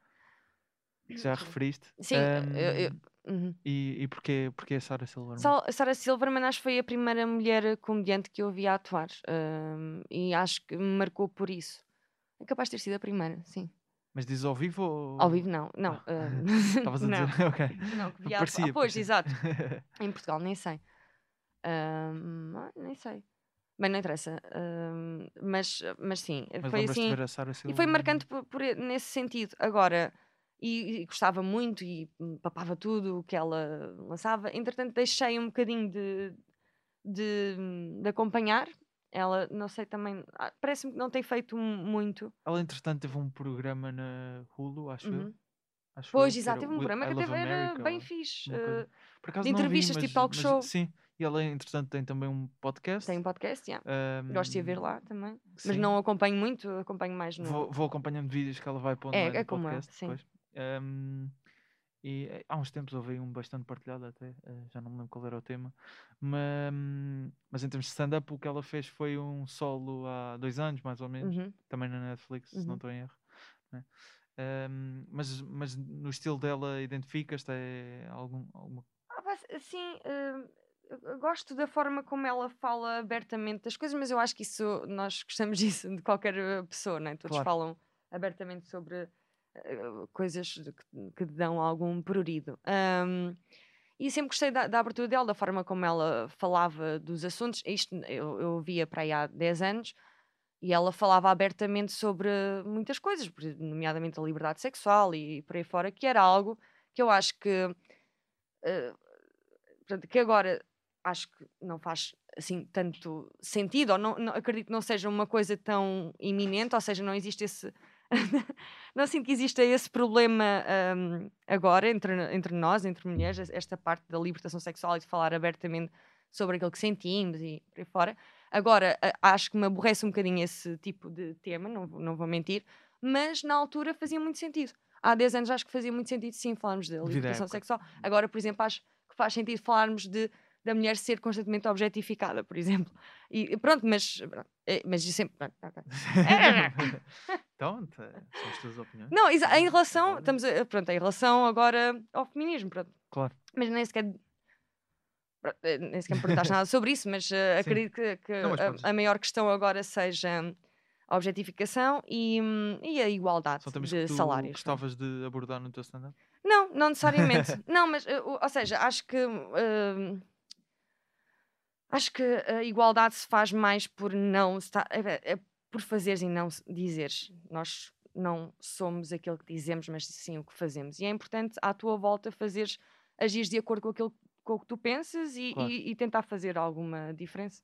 que já referiste. Sim, eu- eu- Ahm, Uhum. E, e porquê, porquê a Sarah Silverman? Sal- Sarah Silverman acho que foi a primeira mulher comediante que eu vi a atuar hum, e acho que me marcou por isso. É capaz de ter sido a primeira, sim. Mas diz ao vivo ou. Ao vivo não, não. Ah. hum, Estavas a não, dizer. ok. Não, que vi a Parecia, atuar. Pois, parecia. exato. Em Portugal, nem sei. Hum, ah, nem sei. Bem, não interessa. Hum, mas, mas sim, Mas foi assim. a E foi marcante por, por nesse sentido. Agora, e, e gostava muito e papava tudo o que ela lançava. Entretanto, deixei um bocadinho de, de, hum, de acompanhar. Ela, não sei também, ah, parece-me que não tem feito mu- muito. Ela, entretanto, teve um programa na Hulu, acho eu. Uhum. Acho Pois, eu, exato, teve um programa que até era bem fixe. eh, de não vi, entrevistas, tipo mas- talk mas show. Sim, e ela, entretanto, tem também um podcast. tem um podcast, yeah. gosto de a ver lá também. Mas sim. não acompanho muito, acompanho mais no. Vou, vou acompanhando vídeos que ela vai pondo É, lá no é como eu, podcast sim. depois. Ahm, e eh, há uns tempos houve um bastante partilhado até, eh, já não me lembro qual era o tema. Mas, mas em termos de stand-up, o que ela fez foi um solo há dois anos, mais ou menos, Uhum. também na Netflix, se não Uhum. estou em erro. né? Ahm, mas, mas no estilo dela, identificas-te? É algum, alguma Ah, eu- eu gosto da forma como ela fala abertamente das coisas, mas eu acho que isso, nós gostamos disso de qualquer eh, pessoa, né? Todos Claro. falam abertamente sobre coisas de que, que dão algum prurido. Ahm, e sempre gostei da, da abertura dela, da forma como ela falava dos assuntos. Isto eu, eu via para aí há 10 anos e ela falava abertamente sobre muitas coisas, nomeadamente a liberdade sexual e por aí fora, que era algo que eu acho que eh, portanto, que agora acho que não faz assim tanto sentido, ou não, não- acredito que não seja uma coisa tão iminente, ou seja, não existe esse. não sinto que exista esse problema hum, agora entre, entre nós, entre mulheres, es- esta parte da libertação sexual e de falar abertamente sobre aquilo que sentimos e por aí fora. Agora, acho que me aborrece um bocadinho esse tipo de tema, não, vou- não vou mentir, mas na altura fazia muito sentido. Há 10 anos acho que fazia muito sentido, sim, falarmos à libertação sexual. Agora, por exemplo, acho que faz sentido falarmos de, da mulher ser constantemente objetificada, por exemplo. E pronto, mas, é, mas isso sempre. pronto, ok. então, tá, são as tuas opiniões. Não, em relação, agora- estamos a, pronto, em relação agora ao feminismo, pronto. Claro. Mas nem sequer. eh, Nem sequer me perguntaste nada sobre isso, mas Sim. acredito que, que Não, mas a- a, maior questão agora seja hum, a objetificação e, hum, e a igualdade São de que tu salários. não gostavas de abordar no teu stand-up? Não, não necessariamente. não, mas, eh, ou seja, acho que. hum, acho que a igualdade se faz mais por não. estar- é, é por fazeres e não dizeres. Nós não somos aquilo que dizemos, mas sim o que fazemos. E é importante à tua volta fazeres, agires de acordo com aquilo com o que tu pensas e, Claro. e- e tentar fazer alguma diferença.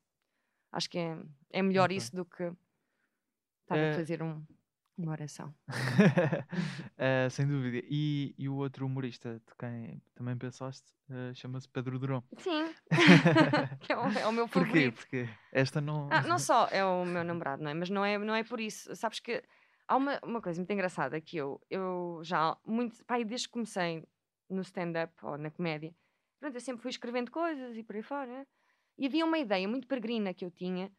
Acho que é, é melhor Ok. isso do que estar Eh, a fazer um- uma oração. Eh, sem dúvida. E, e o outro humorista de quem também pensaste eh, chama-se Pedro Durão. Sim, que é o, é o meu Porquê? favorito. Porque esta não. Ah, não só é o meu namorado, não é? Mas não é, não é por isso. Sabes que há uma, uma coisa muito engraçada que eu, eu já, muito, pá, aí desde que comecei no stand-up ou na comédia, pronto, eu sempre fui escrevendo coisas e por aí fora. né? E havia uma ideia muito peregrina que eu tinha,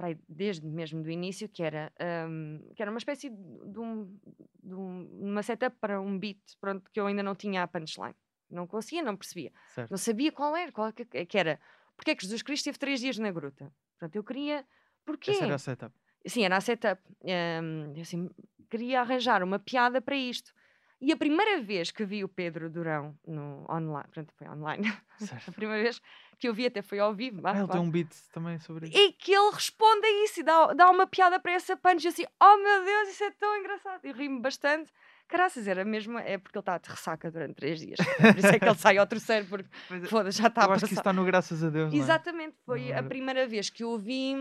aí desde mesmo do início, que era, ahm, que era uma espécie de, um, de um- uma setup para um beat, pronto, que eu ainda não tinha a punchline. Não conseguia, não percebia. Certo. Não sabia qual era, qual que, que era. Porque é que Jesus Cristo esteve três dias na gruta? Portanto, eu queria. Porquê? Essa era a setup. Sim, era a setup. Eu assim, queria arranjar uma piada para isto. E a primeira vez que vi o Pedro Durão no online, portanto, foi online, a primeira vez que eu vi até foi ao vivo, vá, Ah, ele vá. tem um beat também sobre isso. e que ele responde a isso e dá, dá uma piada para essa punch, e assim, oh meu Deus, isso é tão engraçado. E ri-me bastante. Caraças, era mesmo, é porque ele está de ressaca durante três dias. Por isso é que ele sai ao terceiro, porque eh, foda já está a eu acho que passar. isso está no graças a Deus. é? Exatamente, foi a é? primeira vez que eu ouvi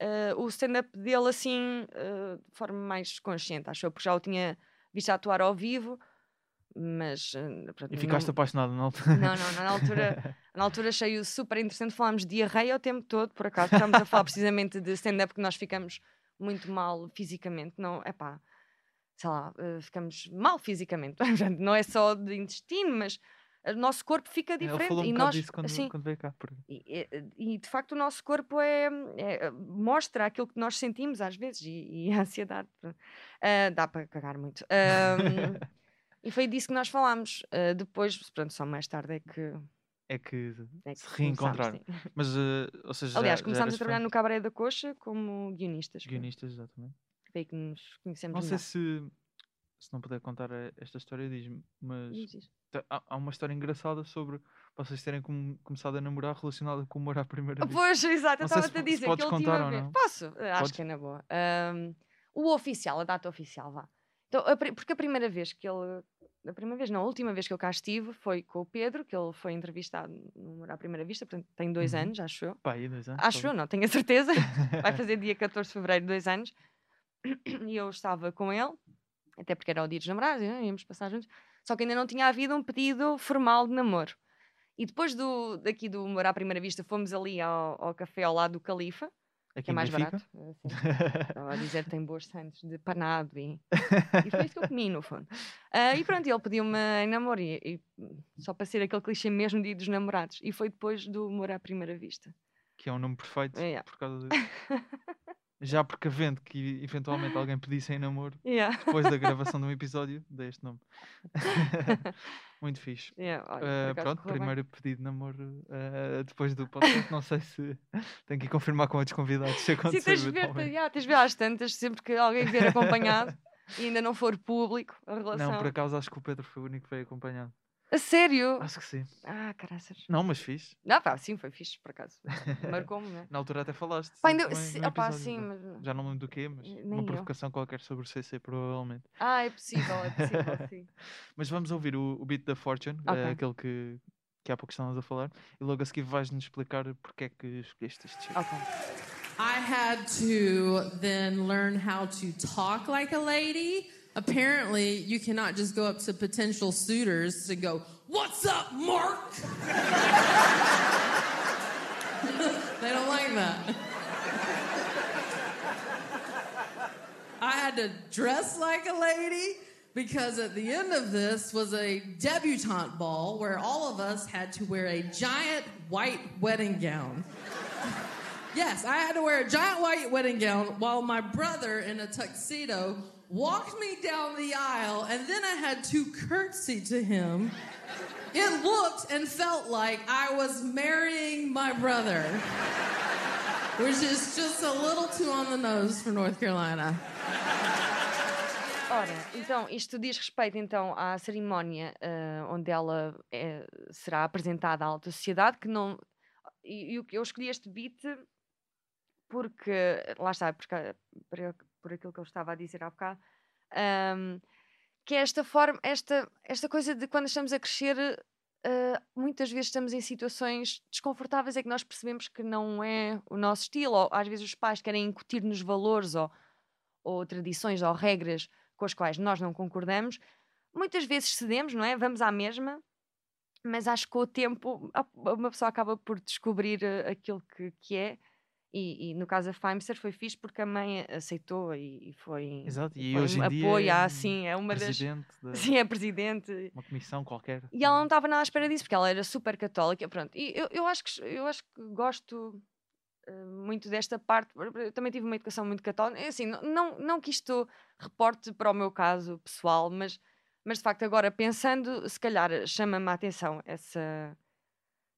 eh, o stand-up dele assim, eh, de forma mais consciente. Acho eu, porque já o tinha visto atuar ao vivo, mas. eh, pronto, E ficaste não, apaixonado na altura. não, não, na altura, na altura achei-o super interessante. Falámos de diarreia o tempo todo, por acaso. Estamos a falar precisamente de stand-up que nós ficamos muito mal fisicamente. Não, é pá. sei lá, eh, ficamos mal fisicamente. Não é só de intestino, mas o nosso corpo fica diferente. um e nós, quando, assim, quando veio cá. e, e- e, de facto o nosso corpo é, é- mostra aquilo que nós sentimos às vezes e, e a ansiedade. Ah, dá para cagar muito Ahm, e foi disso que nós falámos Ah, depois pronto só mais tarde é que, É que é que se reencontraram. Mas, eh, ou seja, aliás já, começámos já a trabalhar no Cabaré da Coxa como guionistas guionistas, exatamente. foi aí que nos conhecemos Não sei se, se não puder contar eh, esta história, diz-me, mas Diz, há, há uma história engraçada sobre vocês terem come- começado a namorar relacionada com o amor à primeira vista. Pois, exato, eu estava-te a dizer que a última vez. Posso? Acho Podes. que é na boa. Ahm, o oficial, a data oficial, vá. Então, a porque a primeira vez que ele. A primeira vez, não, a última vez que eu cá estive foi com o Pedro, que ele foi entrevistado à Primeira Vista, portanto tem dois Uhum. anos, acho eu. Pá, aí dois anos. Acho eu, não tenho a certeza. Vai fazer dia 14 de fevereiro, dois anos. E eu estava com ele, até porque era o dia dos namorados, ah, íamos passar juntos. Só que ainda não tinha havido um pedido formal de namoro. E depois do, daqui do Amor à Primeira Vista, fomos ali ao, ao café ao lado do Califa, Aqui que é mais barato. eh. Estava a dizer que tem boas santos de panado e, e foi isso que eu comi, no fundo. Ah, e pronto, ele pediu-me em namoro, e, e, só para ser aquele clichê mesmo dia dos namorados. E foi depois do Amor à Primeira Vista. Que é um nome perfeito Yeah. por causa disso. Já precavendo que eventualmente alguém pedisse em namoro Yeah. depois da gravação de um episódio, dei este nome. Muito fixe. Yeah, olha, Uh, pronto, correu bem. primeiro pedido de namoro uh, depois do podcast. Não sei se tenho que ir confirmar com outros convidados se Sim, acontecer tens de ver, eventualmente. yeah, tens de ver às tantas, sempre que alguém vier acompanhado e ainda não for público a relação. Não, por acaso acho que o Pedro foi o único que veio acompanhado. A sério? Acho que sim. Ah, caraças. Não, mas fiz. Não, pá, sim, foi fixe, por acaso. Marcou-me, né? Na altura até falaste. Pá, sim, ainda, no opá, episódio, sim, mas mas... Já não lembro do quê, mas Nem uma eu. provocação qualquer sobre o CC, provavelmente. Ah, é possível, é possível, sim. Mas vamos ouvir o, o beat da Fortune, eh, Ok. aquele que, que há pouco estávamos a falar, e logo a seguir vais-nos explicar porque é que escolheste este cheiro. Ok. I had to then learn how to talk like a lady. Apparently, you cannot just go up to potential suitors and go, What's up, Mark? they don't like that. I had to dress like a lady because at the end of this was a debutante ball where all of us had to wear a giant white wedding gown. Yes, I had to wear a giant white wedding gown while my brother in a tuxedo walked me down the aisle, and then I had to curtsy to him. It looked and felt like I was marrying my brother, which is just a little too on the nose for North Carolina. Ora, então, isto diz respeito então à cerimónia ah, onde ela eh, será apresentada à alta sociedade, que não... E, e que eu escolhi este beat porque, lá está, porque, por, aquilo que eu estava a dizer há bocado, ahm, que é esta forma, esta, esta coisa de quando estamos a crescer, ah, muitas vezes estamos em situações desconfortáveis, é que nós percebemos que não é o nosso estilo, ou às vezes os pais querem incutir-nos valores ou, ou tradições ou regras com as quais nós não concordamos, muitas vezes cedemos, não é? Vamos à mesma, mas acho que com o tempo uma pessoa acaba por descobrir eh, aquilo que, que é. E, e no caso da Feimster foi fixe porque a mãe aceitou e, e foi, Exato, e foi hoje um apoio, é ah, sim, é uma das. Presidente de Sim, é presidente. uma comissão qualquer. E ela não estava nada à espera disso, porque ela era super católica. Pronto. E eu, eu, acho, que, eu acho que gosto eh, muito desta parte. Eu também tive uma educação muito católica. Assim, não, não, não que isto reporte para o meu caso pessoal, mas, mas de facto, agora pensando, se calhar chama-me a atenção essa,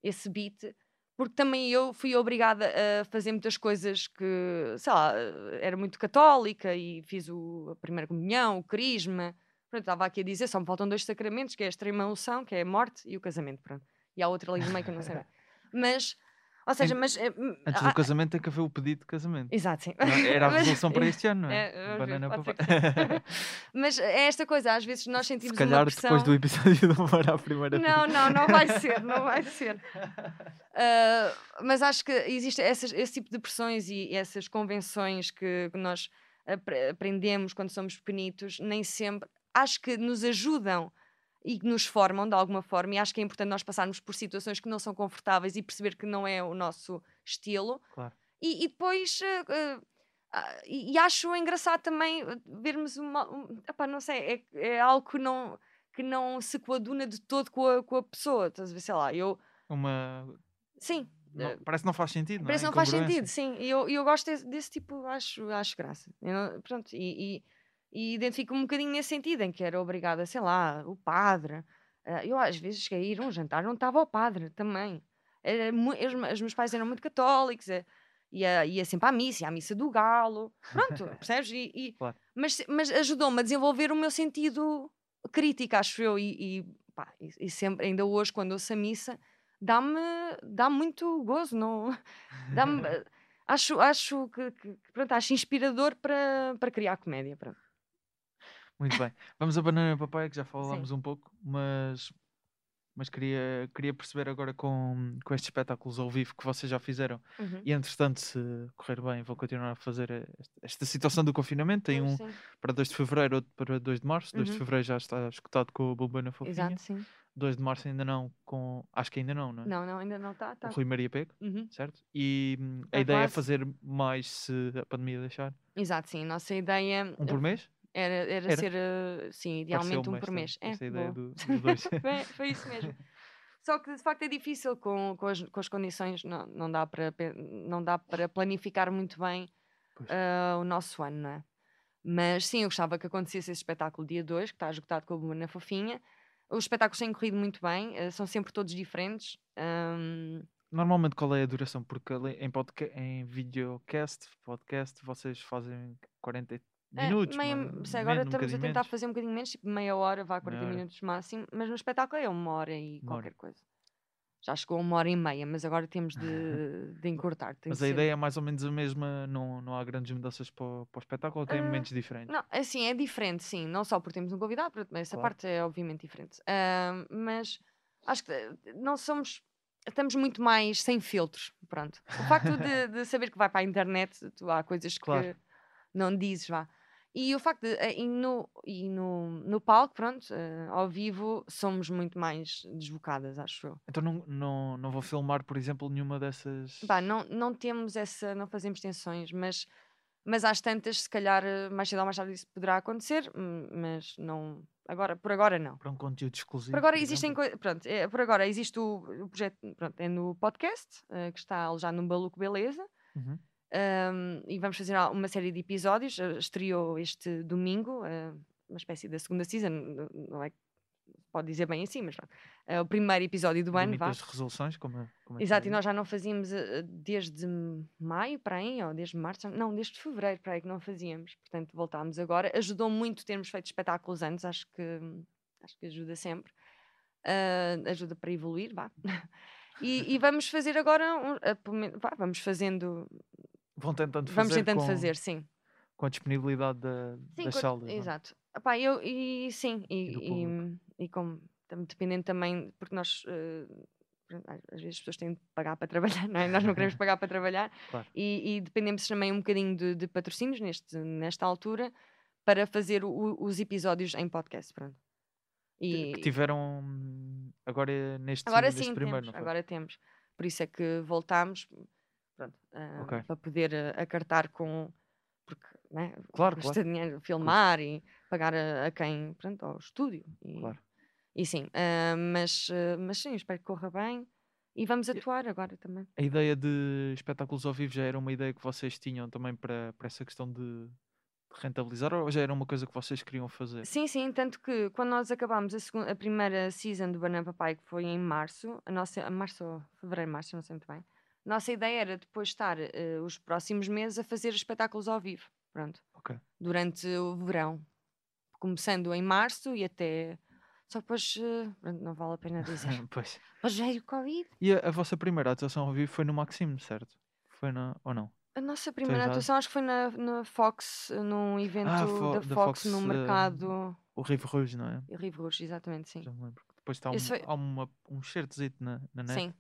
esse beat. Porque também eu fui obrigada a fazer muitas coisas que, sei lá, era muito católica e fiz o, a primeira comunhão, o crisma, Pronto, estava aqui a dizer, só me faltam dois sacramentos, que é a extrema unção, que é a morte, e o casamento, pronto. E há outra ali no meio que eu não sei bem. Mas, ou seja, Em- mas... eh, Antes ah, do casamento tem que haver o pedido de casamento. Exato, sim. É? Era a resolução para este ano, não É, é? ver, Banana sim. Mas é esta coisa, às vezes nós Se sentimos calhar uma pressão... depois do episódio do Amor à primeira Não, vez. não, não vai ser, não vai ser. Ah, mas acho que existe essas- esse tipo de pressões e essas convenções que nós apre- aprendemos quando somos pequenitos, nem sempre, acho que nos ajudam e que nos formam de alguma forma, e acho que é importante nós passarmos por situações que não são confortáveis e perceber que não é o nosso estilo. Claro. E, e depois, ah, Ah, e, acho engraçado também uh, vermos uma. Um, epá, não sei, é, é algo que não, que não se coaduna de todo com a, com a pessoa. Estás a ver, sei lá, eu. Uma. Sim. não- eh, parece que não faz sentido. Parece que não, não faz sentido, sim. E eu, eu gosto desse, desse tipo, acho, acho graça. Eu pronto, e, e, e identifico-me um bocadinho nesse sentido, em que era obrigada, sei lá, o padre. Ah, eu às vezes cheguei a ir a um jantar, não estava o padre também. Era os, me- os meus pais eram muito católicos, eh, ia, ia sempre à missa, à missa do galo, pronto, percebes? E, e- Claro. Mas, mas ajudou-me a desenvolver o meu sentido crítico, acho eu, e, e, pá, e- sempre, ainda hoje, quando ouço a missa, dá-me dá muito gozo, não, dá-me, eh, acho, acho que, que- que, pronto, acho inspirador para, para criar comédia. Pronto. Muito bem. Vamos a banana papaya, que já falámos um pouco, mas, mas queria, queria perceber agora com, com estes espetáculos ao vivo que vocês já fizeram. Uhum. E entretanto, se correr bem, vou continuar a fazer esta, esta situação do confinamento. Tem um Sim, para 2 de fevereiro, outro para 2 de março. 2 de Uhum. fevereiro já está escutado com o Bulbana Fofinha. Exato, sim. 2 de março ainda não, com. Acho que ainda não, não é? Não, não, ainda não está. Tá. O Rui Maria Pego, Uhum. certo? E hum, a Tá ideia é quase. fazer mais se a pandemia deixar. Exato, sim. Nossa ideia Um por mês? Era, era, Era? ser, eh, sim, idealmente um por mês. É, esta ideia do- dos dois. foi, foi isso mesmo. Só que de facto é difícil com, com, as, com as condições, não, não, dá para, não dá para planificar muito bem ah, o nosso ano, não é? Mas sim, eu gostava que acontecesse esse espetáculo dia 2, que está esgotado com a Bruna Fofinha. Os espetáculos têm corrido muito bem, eh, são sempre todos diferentes. ahm, Normalmente qual é a duração? Porque em, podca em videocast, podcast, vocês fazem 40 É, minutos. meia- mas se agora menos, um estamos a tentar menos. fazer um bocadinho menos, tipo meia hora, vá 40 Meia hora. minutos máximo, mas no espetáculo é uma hora e Uma hora. qualquer coisa. Já chegou a uma hora e meia, mas agora temos de, de encurtar. Mas a ser- ideia é mais ou menos a mesma, não, não há grandes mudanças para, o- para o espetáculo, ou tem Ah, momentos diferentes? Não, assim, é diferente, sim. Não só porque temos um convidado, porque essa Claro. parte é obviamente diferente. Ah, mas acho que eh, não somos. Estamos muito mais sem filtros. Pronto. O facto de, de saber que vai para a internet, tu, há coisas que Claro. não dizes, vá. E o facto de. eh, E no, e no, no palco, pronto, eh, ao vivo, somos muito mais desbocadas, acho eu. Então não, não, não vou filmar, por exemplo, nenhuma dessas. Pá, não, não temos essa, não fazemos tensões, mas, mas às tantas, se calhar, eh, mais cedo ou mais tarde isso poderá acontecer, hum, mas não, agora, por agora não. Para um conteúdo exclusivo. Por agora por existem coisas, pronto, é, por agora existe o, o projeto, pronto, é no podcast, eh, que está já no Baluco Beleza, Uhum. Hum, e vamos fazer uma série de episódios, eh, estreou este domingo, eh, uma espécie da segunda season, não é, pode dizer bem assim, mas pronto, é o primeiro episódio do ano, vá. Resoluções, como, é- como é Exato, se e nós já não fazíamos desde maio para aí, ou desde março, não, desde fevereiro para aí que não fazíamos. Portanto, voltámos agora. Ajudou muito termos feito espetáculos antes, acho que, acho que ajuda sempre. Ah, ajuda para evoluir, vá. E, e vamos fazer agora, um, ah, menos- vá, vamos fazendo, Vão tentando vamos fazer tentando com, fazer, sim. com a disponibilidade da, Sim, das salas. é? Exato. Epá, eu, e sim, E e, e, como dependendo também, porque nós pronto, às vezes as pessoas têm de pagar para trabalhar, não é? Nós não queremos pagar para trabalhar Claro. e, e dependemos também um bocadinho de, de patrocínios neste, nesta altura para fazer o- os episódios em podcast. Pronto. E, Que tiveram agora neste, agora sim primeiro, temos, agora temos. Por isso é que voltámos pronto, ah, Ok. para poder ah, acartar com porque né, Claro, custa claro. dinheiro filmar e pagar a, a quem, pronto, ao estúdio. E, Claro. e sim, ah, mas, mas sim, espero que corra bem e vamos atuar agora também. A ideia de espetáculos ao vivo já era uma ideia que vocês tinham também para, para essa questão de, rentabilizar ou já era uma coisa que vocês queriam fazer? Sim, sim, tanto que quando nós acabámos a, segun- a primeira season do Banana Papai, que foi em março, a nossa, a março, fevereiro, março, não sei muito bem, nossa ideia era depois estar eh, os próximos meses a fazer espetáculos ao vivo, pronto, Ok. durante o verão, começando em março e até. Só que depois, pronto, não vale a pena dizer. pois. Depois veio o Covid. E a, a vossa primeira atuação ao vivo foi no Maxime, certo? Foi na. ou não? A nossa primeira errado. atuação acho que foi na, na Fox, eh, num evento Fo- da Fox, Fox, no mercado. O Rive Rouge, não é? Rio Rouge, exatamente, sim. Já me lembro. Depois está um, foi- há uma, um certezito na, na net. Sim.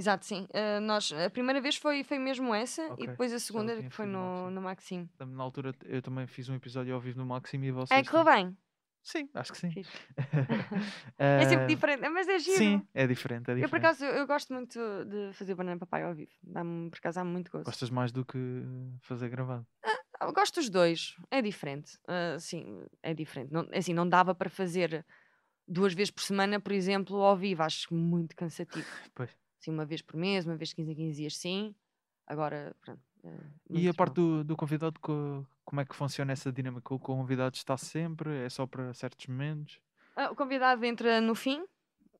Exato, sim. Uh, nós, a primeira vez foi, foi mesmo essa Ok, e depois a segunda que foi no no, Maxime. Na altura eu também fiz um episódio ao vivo no Maxime e vocês. É, correu bem. Sim, acho que sim. É sempre Eh, diferente, mas é giro. Sim, é diferente. É diferente. Eu, por acaso, eu, eu gosto muito de fazer banana papai ao vivo. Dá-me, por acaso, dá-me muito gosto. Gostas mais do que fazer gravado. Eu gosto dos dois. É diferente. Ah, sim, é diferente. Não, assim, não dava para fazer duas vezes por semana, por exemplo, ao vivo. Acho muito cansativo. Pois. Assim, uma vez por mês, uma vez de 15 em 15 dias, sim. Agora, pronto. é E a parte do, do convidado, co- como é que funciona essa dinâmica? O convidado está sempre? É só para certos momentos? Ah, o convidado entra no fim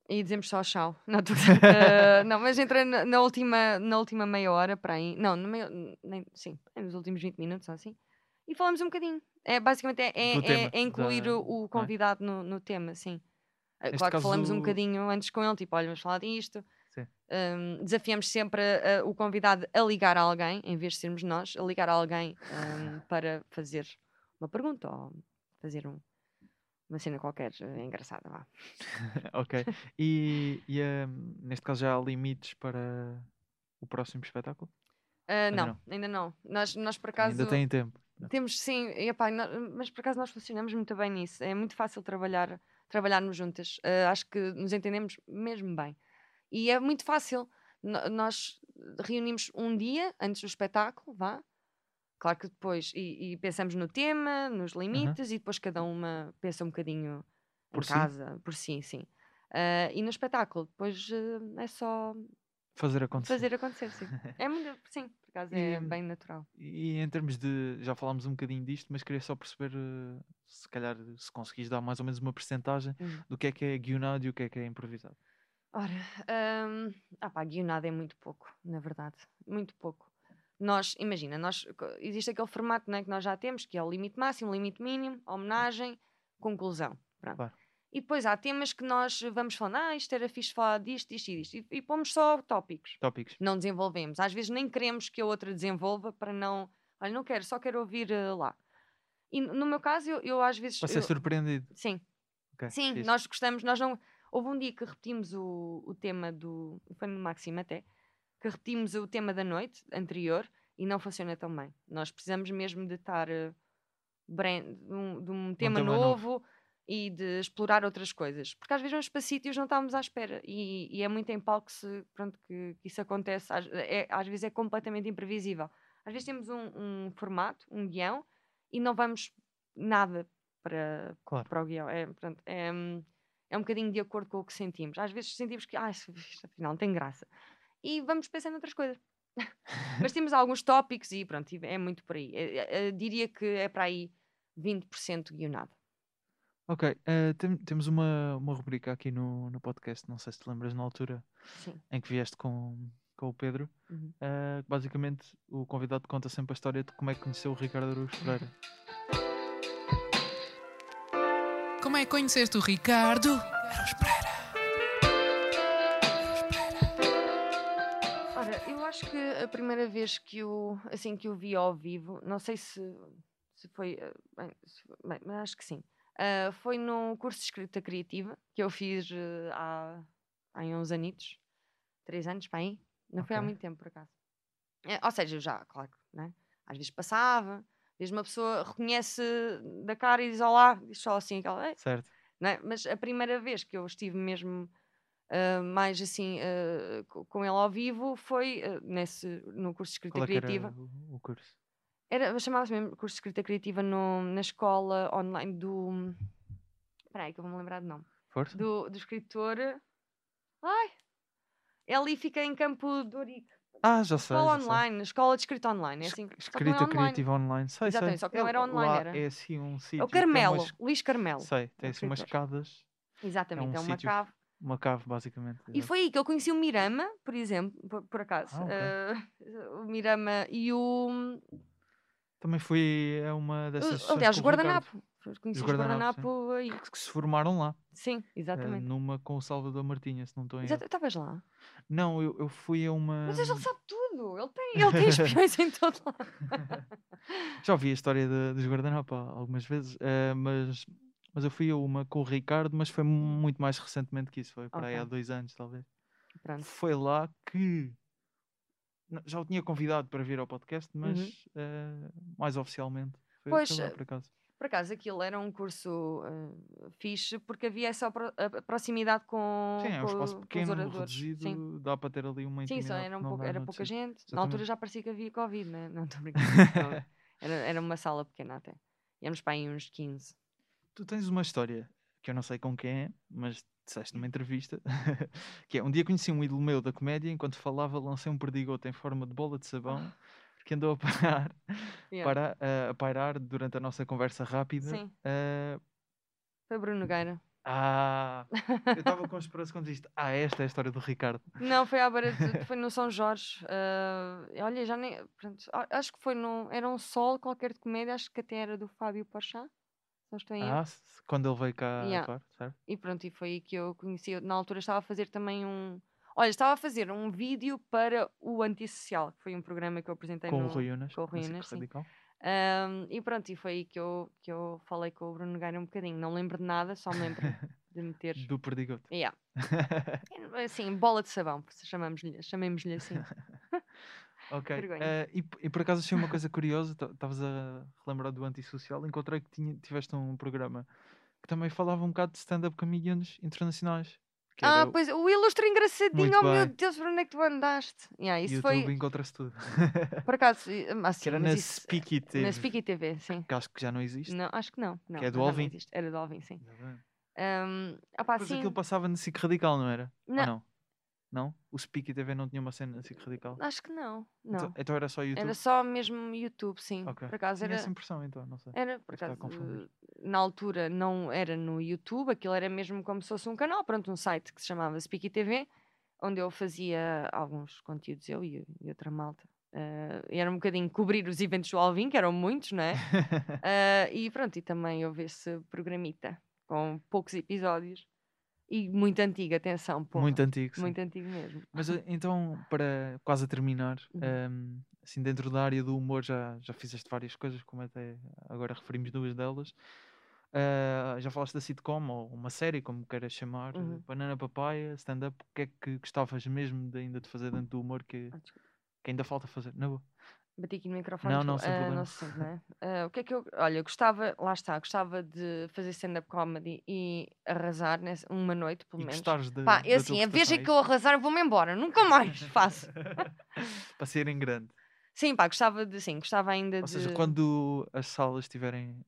e dizemos só tchau. Não, tô- Ah, não mas entra na, na última, na última meia hora para aí. Não, no meio, nem, sim, é nos últimos 20 minutos assim. E falamos um bocadinho. É, basicamente é, é, é- é incluir da- o, convidado no, no tema, sim. Ah, Neste claro que falamos um bocadinho antes com ele, tipo, olha, vamos falar disto. Ahm, desafiamos sempre ah, o convidado a ligar a alguém, em vez de sermos nós, a ligar a alguém ahm, para fazer uma pergunta ou fazer um- uma cena qualquer eh, engraçada. Vá. ok. E, e, neste caso já há limites para o próximo espetáculo? Ah, Ainda não, não. ainda não. Nós, nós por acaso Ainda tem tempo. temos sim, epá, nó- mas por acaso nós funcionamos muito bem nisso. É muito fácil trabalhar, trabalharmos juntas. Ah, acho que nos entendemos mesmo bem. E é muito fácil. No- nós reunimos um dia antes do espetáculo, vá. Claro que depois, e, e pensamos no tema, nos limites, e depois cada uma pensa um bocadinho Por em si? casa, por si, sim. Ah, e no espetáculo, depois ah, é só Fazer acontecer. fazer acontecer, sim. É muito, sim, por acaso é bem natural. E em termos de. Já falámos um bocadinho disto, mas queria só perceber eh, se calhar se conseguis dar mais ou menos uma percentagem Hum. do que é que é guionado e o que é que é improvisado. Ora, hum, ah pá, guionado é muito pouco, na verdade, muito pouco. Nós, imagina, nós, existe aquele formato né, que nós já temos, que é o limite máximo, limite mínimo, homenagem, conclusão. Claro. E depois há temas que nós vamos falando, ah, isto era fixe falar disto, disto e disto, e, e pomos só tópicos. Tópicos. Não desenvolvemos. Às vezes nem queremos que a outra desenvolva para não, olha, não quero, só quero ouvir eh, lá. E no meu caso, eu, eu às vezes. Para ser eu- surpreendido. Sim, Ok, Sim, fixe. nós gostamos, nós não. Houve um dia que repetimos o, o tema do. Foi no Maxima até. Que repetimos o tema da noite anterior e não funciona tão bem. Nós precisamos mesmo de estar. eh, brand- um- de um tema, tema novo, e de explorar outras coisas. Porque às vezes vamos para sítios não estávamos à espera. E, e é muito em palco que, se, pronto, que, que isso acontece. Às, é- às vezes é completamente imprevisível. Às vezes temos um, um formato, um guião, e não vamos nada para, Claro. para o guião. É, pronto, é, hum, é um bocadinho de acordo com o que sentimos. Às vezes sentimos que ah, isto, afinal não tem graça. E vamos pensando em outras coisas. Mas temos alguns tópicos e pronto, é muito por aí. Eh, eh, eh, diria que é para aí 20% guionado. Ok, eh, tem- temos uma, uma rubrica aqui no, no podcast, não sei se te lembras na altura Sim. em que vieste com, com o Pedro. Uhum. que basicamente o convidado conta sempre a história de como é que conheceu o Ricardo Araújo Pereira. Como é que conheceste o Ricardo? Pereira. Ora, eu acho que a primeira vez que o, assim, que o vi ao vivo, não sei se, se foi. eh, Bem, se foi- bem, mas acho que sim. Ah, foi no curso de escrita criativa que eu fiz eh, há, há uns anitos, três anos para aí. Não foi há muito tempo, por acaso. Eh, ou seja, eu já, claro, né? às vezes passava, vezes uma pessoa reconhece da cara e diz olá, diz só assim, aquela, "Ei", Certo? né? Mas a primeira vez que eu estive mesmo ah, mais assim co- com ele ao vivo foi ah, nesse, no curso de escrita Qual é que era criativa. o, curso? Era, chamava-se mesmo curso de escrita criativa no- na escola online do. Espera aí, que eu vou me lembrar do nome. Força? Do, do escritor. Ai! Ele ali fica em Campo de Ourique. Ah, já sei. Escola já sei. online, escola de escrita online. É assim, é Escrita criativa online. Sei, Exatamente, sei. só que não É- era online, lá era. É assim um sítio. É o tem Carmelo, umas- Luís Carmelo. Sei, tem é assim umas escadas, Exatamente, é, um uma sítio cave. uma cave, basicamente. E foi aí que eu conheci o Mirama, por exemplo, por, por acaso. Ah, ok. Eh, o Mirama e o. Também fui a uma dessas. sessões aliás, o guardanapo. Conheci Os guardanapo aí. Que se formaram lá. Sim, exatamente. numa com o Salvador Martinha, se não estou em erro. Estavas lá. Não, eu, eu fui a uma. Mas ele sabe tudo. Ele tem, ele tem espiões em todo lado. Já ouvi a história de- dos guardanapos algumas vezes, eh, mas, mas eu fui a uma com o Ricardo, mas foi muito mais recentemente que isso. Foi para aí há dois anos, talvez. Pronto. Foi lá que já o tinha convidado para vir ao podcast, mas Uhum. eh, mais oficialmente. Foi, Pois, lá por acaso. Por acaso, aquilo era um curso uh, fixe porque havia essa pro- proximidade com, Sim, é um espaço com pequeno, reduzido, Sim, dá para ter ali uma Sim, só era, um pouco, era pouca gente. Na altura Exatamente. já parecia que havia Covid, né? não estou brincando. Era, era uma sala pequena até. Íamos para aí uns 15. Tu tens uma história que eu não sei com quem é, mas disseste numa entrevista, que é um dia conheci um ídolo meu da comédia, enquanto falava lancei um perdigoto em forma de bola de sabão que andou a parar, Yeah. para, a, a pairar durante a nossa conversa rápida. Sim. Ah, Foi Bruno Nogueira. ah, eu estava com esperança quando disse, ah, esta é a história do Ricardo. Não, foi à beira de, foi no São Jorge. ah, olha, já nem. pronto, acho que foi num. Era um sol qualquer de comédia, acho que até era do Fábio. Se não estou em. Ah, quando ele veio cá Yeah. certo? E pronto, e foi aí que eu conheci. Eu, Na altura estava a fazer também um. Olha, estava a fazer um vídeo para o Antissocial, que foi um programa que eu apresentei Com no. o Rui Unas, com o Rui Unas. Radical. Ahm, e pronto, e foi aí que eu, que eu falei com o Bruno Nogueira um bocadinho. Não lembro de nada, só me lembro de meter. Do perdigoto. Yeah. Assim, bola de sabão, chamamos-lhe, chamemos-lhe assim. Ok. Eh, e, e por acaso achei uma coisa curiosa, estavas a relembrar do antissocial, encontrei que tinha, tiveste um programa que também falava um bocado de stand-up comedians internacionais. Que Ah, pois, o ilustre engraçadinho, oh meu. Deus, por onde é que tu andaste? Yeah, isso YouTube foi, encontra-se tudo. por acaso, eh, assim, que era na isso- Speaky TV, na Speaky TV, sim. que acho que já não existe. Não, acho que não. não é do Alvin? Era do Alvin, sim. Um, opá, Depois sim. aquilo passava na SIC Radical, não era? Não. não? Não? O Speaky TV não tinha uma cena na SIC Radical? Acho que não. Não. Então, então era só YouTube? era só mesmo YouTube, sim. Ok. Por acaso Tinha era. essa impressão então, não sei. Era, por acaso, na altura não era no YouTube, aquilo era mesmo como se fosse um canal, pronto, um site que se chamava Speaky TV, onde eu fazia alguns conteúdos, eu e, e outra malta. E era um bocadinho cobrir os eventos do Alvin, que eram muitos, não é? Eh, e pronto, e também houve esse programita com poucos episódios e muito antigo, atenção, porra, Muito antigo. sim. muito antigo mesmo. Mas então, para quase terminar, Uhum. ehm, assim, dentro da área do humor já, já fizeste várias coisas, como até agora referimos duas delas. Ah, já falaste da sitcom ou uma série, como queiras chamar, Uhum. Banana Papaya, stand-up. O que é que gostavas mesmo de ainda de fazer dentro do humor que, Ah, que ainda falta fazer? Na boa. Bati aqui no microfone. Não, não, sem Ah, problema. não sei, não é? Ah, o que é que eu. Olha, eu gostava, lá está, gostava de fazer stand-up comedy e arrasar nessa, uma noite, pelo E menos. gostares de. Pá, é assim, a vez em é que eu arrasar, vou-me embora, nunca mais faço. Para serem grande. Sim, pá, gostava de, sim, gostava ainda Ou de. seja, quando as salas tiverem.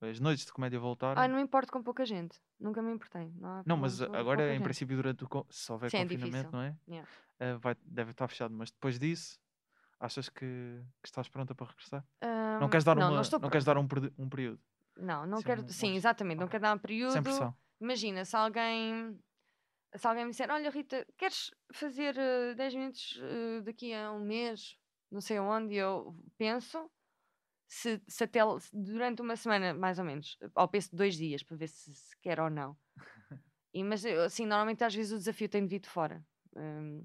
As noites de comédia voltarem. Ai, não me importo com pouca gente, nunca me importei. Não, Não, mas agora, em gente. princípio, durante o. Se houver Sim, é confinamento, difícil. não é? Yeah. Eh, vai, deve estar fechado, mas depois disso, achas que, que estás pronta para regressar? não Ah, queres dar, não, uma, não, estou queres dar um, um período? Não, não Sim, quero. não Sim, exatamente, não ok. quero dar um período. Sem pressão. Imagina, se alguém se alguém me disser, olha Rita, queres fazer eh, 10 minutos eh, daqui a um mês, não sei onde, e eu penso, se, se até se durante uma semana, mais ou menos, ao penso de dois dias, para ver se, se quer ou não. E, mas assim, normalmente às vezes o desafio tem de vir de fora. hum,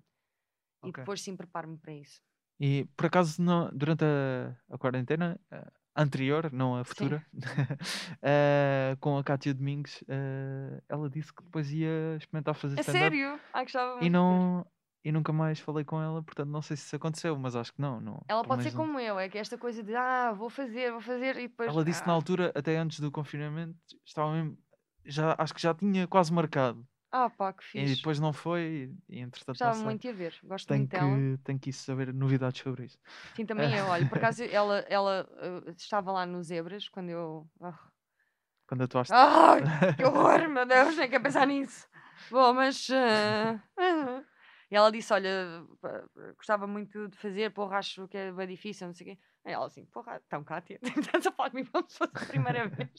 E Ok. depois sim preparo-me para isso. E por acaso, no- durante a, a quarentena eh, anterior, não a futura, eh, com a Cátia Domingos, eh, ela disse que depois ia experimentar fazer É stand-up. sério? Ai, gostava muito E, não, e nunca mais falei com ela, portanto não sei se isso aconteceu, mas acho que não. não Ela pode ser não- como eu, é que esta coisa de ah, vou fazer, vou fazer e depois. Ela disse na ah, altura, até antes do confinamento, estava mesmo. Já, acho que já tinha quase marcado. Ah, pá, que E fixe. depois não foi, e entretanto sei. muito a ver. Gosto Tenho muito dela. que, tenho que saber novidades sobre isso. Sim, também eu. Olha, por acaso ela, ela eh, estava lá no Zebras quando eu. Ah, Quando atuaste. Ai, que horror, meu Deus, nem quero pensar nisso. Bom, mas. eh, E ela disse: Olha, gostava muito de fazer, porra, acho que é bem difícil, não sei o quê. E ela assim: Porra, então, Kátia, estás a falar comigo como se fosse a primeira vez.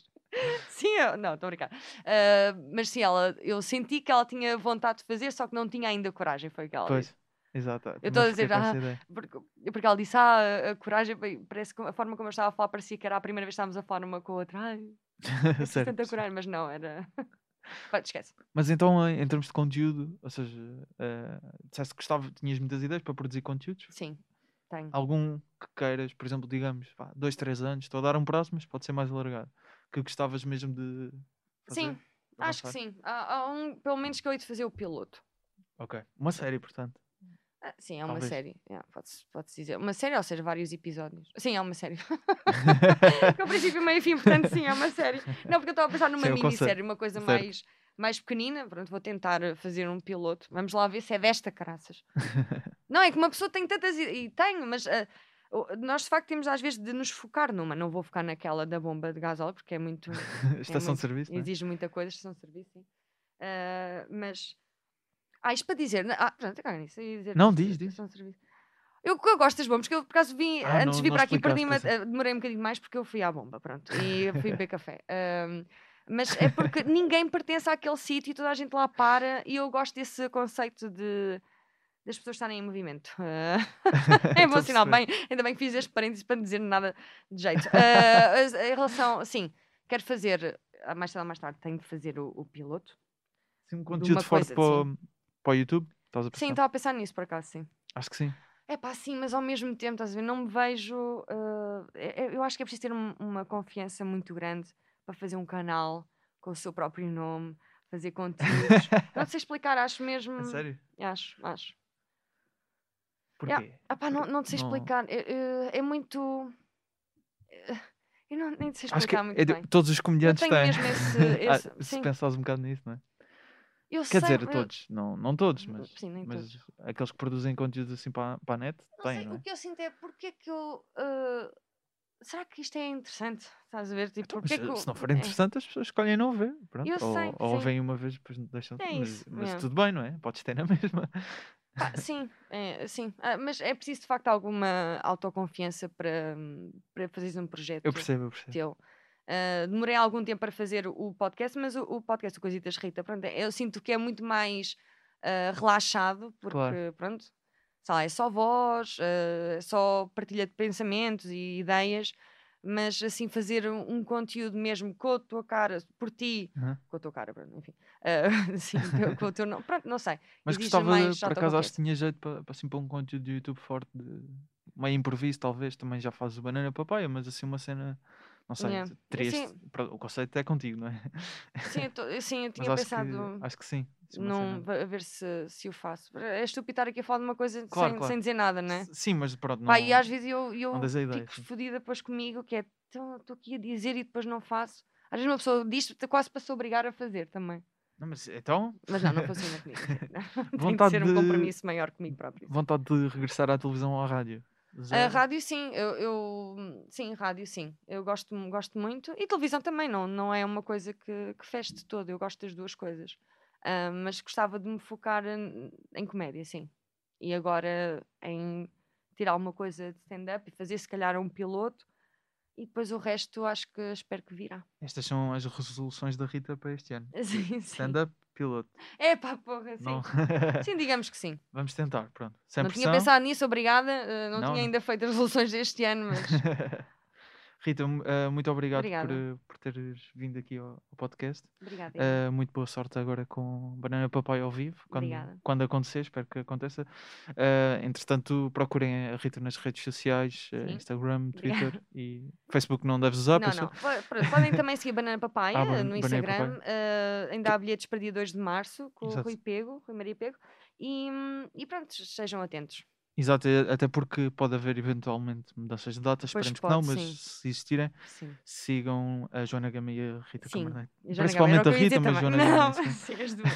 Sim, eu, não, estou a brincar. Eh, mas sim, ela, eu senti que ela tinha vontade de fazer, só que não tinha ainda coragem, foi o que ela disse. Pois, exato. Eu estou a dizer, ah, porque, porque ela disse, ah, a- coragem, parece que a forma como eu estava a falar parecia que era a primeira vez que estávamos a falar uma com a outra. Ai, Certo, tanta coragem, mas não, era. Pronto, esquece. Mas então, em, termos de conteúdo, ou seja, eh, disseste que tinhas muitas ideias para produzir conteúdos. Sim, tenho. Algum que queiras, por exemplo, digamos, pá, dois, três anos, estou a dar um prazo, mas pode ser mais alargado. Que gostavas mesmo de fazer? Sim, Acho que avançar? sim. Há, há um, pelo menos que eu hei de fazer o piloto. Ok. Uma série, portanto. Ah, sim, é uma Talvez. série. Yeah, Pode-se pode dizer. Uma série, ou seja, vários episódios. Sim, é uma série. ao princípio, meio e fim, portanto, sim, é uma série. Não, porque eu estava a pensar numa é minissérie, uma coisa Certo. mais, mais pequenina. Pronto, vou tentar fazer um piloto. Vamos lá ver se é desta, caraças. não, é que uma pessoa tem tantas. E, tenho, mas. o- nós de facto temos às vezes de nos focar numa, não vou focar naquela da bomba de gasóleo porque é muito Estação muito- de serviço, não é? exige muita coisa, estação de serviço, sim. Ah, mas. Ah, isto para dizer. Ah, pronto, caga nisso. dizer Não, diz, diz. estação de serviço. Eu, eu gosto das bombas, porque eu por acaso vim, Ah, antes não- de vir não para aqui, pois é. ah, demorei um bocadinho mais porque eu fui à bomba, pronto. E fui beber café. Ahm, mas é porque ninguém pertence àquele sítio e toda a gente lá para, e eu gosto desse conceito de das pessoas estarem em movimento. Ah, é bom sinal, bem, ainda bem que fiz este parênteses para não dizer nada de jeito. As- em relação, sim, quero fazer, ah, mais tarde ou mais tarde, tenho de fazer o, o piloto. Sim, um conteúdo forte coisa, para, o- para o YouTube. Estás a Sim, estava a pensar nisso por acaso, sim. Acho que sim. É pá, sim, mas ao mesmo tempo, estás a ver, não me vejo. é- é- eu acho que é preciso ter um- uma confiança muito grande para fazer um canal com o seu próprio nome, fazer conteúdos. não sei explicar, acho mesmo. A sério? Acho, acho. Porquê? Ah pá, não, não te sei explicar. É, é- é muito. é- Eu não, nem te sei explicar muito é bem. todos os comediantes têm. esse- Ah, esse- se sim. pensares um bocado nisso, não é? Eu Quer sei, dizer, eu- todos. Não, não todos, mas, Sim, mas todos. aqueles que produzem conteúdos assim para, para a net Não têm, sei, não é? o que eu sinto é porque é que eu. ah, será que isto é interessante? Estás a ver? Tipo, Então, porque mas, é que se não for é. interessante, as pessoas escolhem não ver. Pronto. Eu ou sei, ou veem uma vez depois deixam. É mas isso, mas é. tudo bem, não é? Podes ter na mesma. Pá, sim, é, sim. Ah, mas é preciso de facto alguma autoconfiança para, para fazeres um projeto Eu percebo, eu percebo. teu. Ah, demorei algum tempo para fazer o podcast, mas o, o podcast, o Coisitas Rita, pronto, eu sinto que é muito mais ah, relaxado, porque Claro. pronto, sei lá, é só voz, ah, é só partilha de pensamentos e ideias, mas assim fazer um, um conteúdo mesmo com a tua cara, por ti, Aham. com a tua cara, enfim, ah, sim, com- o teu nome, pronto, não sei. Mas exige gostava, mais por acaso, acho que tinha jeito para, para, assim, para um conteúdo de YouTube forte, de meio improviso, talvez. Também já fazes o banana papaya, mas assim, uma cena, não sei, Yeah. Sim. o conceito é contigo, não é? Sim, eu, tô- sim, eu tinha acho pensado que, acho que sim. Va- a ver se, se o faço. É estúpido estar aqui a falar de uma coisa Claro, sem, claro. sem dizer nada, né? Sim, mas pronto, não, Pá, e às vezes eu, eu não a ideia, fico fodida depois comigo, que é "Então, estou aqui a dizer e depois não faço. Às vezes uma pessoa diz quase para se obrigar a fazer também. Não, mas então, Mas não, não funciona comigo. Tem de Vontade ser um de- compromisso maior comigo próprio. vontade de regressar à televisão ou à rádio? A Zero? rádio sim, eu, eu- sim, rádio sim. Eu gosto, gosto muito. E televisão também, não, não é uma coisa que, que de todo. Eu gosto das duas coisas. Ah, mas gostava de me focar em, em comédia, sim. E agora em tirar alguma coisa de stand-up e fazer se calhar um piloto. E depois o resto acho que espero que virá. Estas são as resoluções da Rita para este ano. Sim, sim. Stand-up, piloto. É pá, porra, sim. Não. Sim, digamos que sim. Vamos tentar, pronto. Sem não pressão. tinha pensado nisso, obrigada. ah, não, Não, tinha ainda feito as resoluções deste ano, mas Rita, eh, muito obrigado por, Obrigada. eh, por teres vindo aqui ao, ao podcast. obrigada. Eh, muito boa sorte agora com Banana Papai ao vivo, quando, Obrigada. quando acontecer, espero que aconteça. Eh, entretanto, procurem a Rita nas redes sociais. Instagram, Obrigada. Twitter e Facebook não deves usar, Não, não. Podem também seguir Banana Papaya Ah, no Instagram. eh, ainda há bilhetes para dia 2 de março com Exato. o Rui Pego, Rui Maria Pego. E, hum, e pronto, sejam atentos. Exato, e até porque pode haver eventualmente mudanças de datas, Pois esperemos que não, mas sim. se existirem, Sim. sigam a Joana Gama e a Rita. Camarneiro. Principalmente a Rita, mas também. Joana Gama, Não, sim. sim, as duas.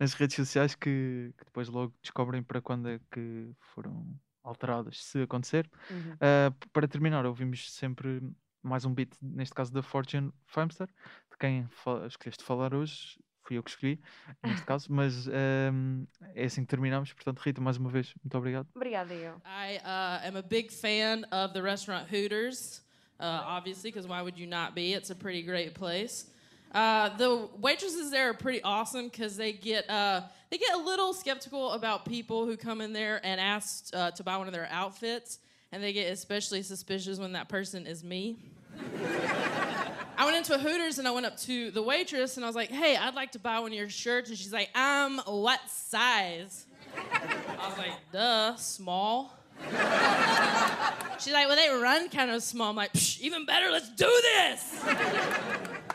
nas redes sociais que, que depois logo descobrem para quando é que foram alteradas, se acontecer. Uhum. Uh, para terminar, ouvimos sempre mais um beat, neste caso da Fortune Famster, de quem escolheste falar hoje. Fui eu que escolhi, neste caso, mas um, é assim que terminamos. Portanto, Rita, mais uma vez, muito obrigado. Obrigada, eu. I uh, am a big fan of the restaurant Hooters, uh, obviously, because why would you not be? It's a pretty great place. Uh, the waitresses there are pretty awesome because they get uh, they get a little skeptical about people who come in there and ask uh, to buy one of their outfits, and they get especially suspicious when that person is me. I went into a Hooters and I went up to the waitress and I was like, "Hey, I'd like to buy one of your shirts," and she's like, "Um, what size?" I was like, "Duh, small." She's like, well, they run kind of small. I'm like, even better, let's do this.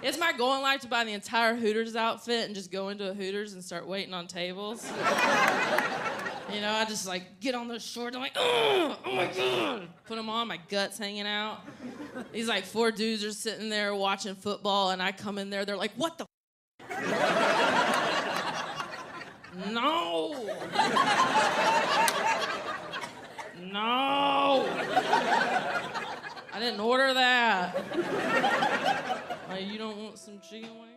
it's my goal in life to buy the entire Hooters outfit and just go into a Hooters and start waiting on tables. You know, I just like get on those shorts. I'm like, oh, my god, put them on. My guts hanging out. These like four dudes are sitting there watching football, and I come in there. They're like, what the? no. No. I didn't order that. Like, you don't want some chicken wings?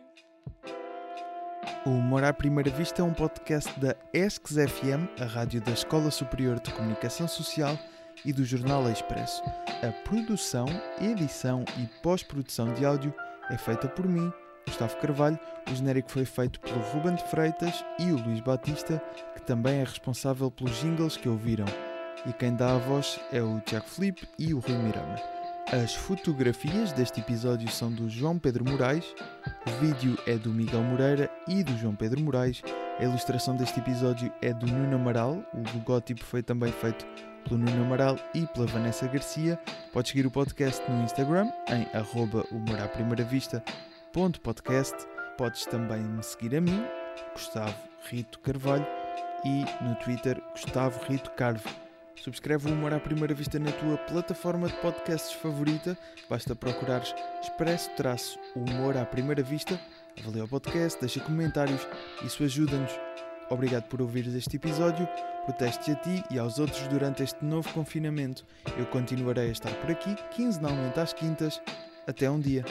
O Humor à Primeira Vista é um podcast da ESCS FM, a rádio da Escola Superior de Comunicação Social e do Jornal Expresso. A produção, edição e pós-produção de áudio é feita por mim, Gustavo Carvalho. O genérico foi feito pelo Ruben de Freitas e o Luís Batista, que também é responsável pelos jingles que ouviram. E quem dá a voz é o Tiago Felipe e o Rui Miranda. As fotografias deste episódio são do João Pedro Moraes, o vídeo é do Miguel Moreira e do João Pedro Moraes, a ilustração deste episódio é do Nuno Amaral, o logótipo foi também feito pelo Nuno Amaral e pela Vanessa Garcia. Podes seguir o podcast no Instagram em humoraprimeiravista.podcast. Podes também me seguir a mim, Gustavo Rito Carvalho, e no Twitter, Gustavo Rito Carvo. Subscreve o Humor à Primeira Vista na tua plataforma de podcasts favorita. Basta procurares Expresso Humor à Primeira Vista. Avalia o podcast, deixa comentários. Isso ajuda-nos. Obrigado por ouvires este episódio. Proteste a ti e aos outros durante este novo confinamento. Eu continuarei a estar por aqui, quinzenalmente às quintas. Até um dia.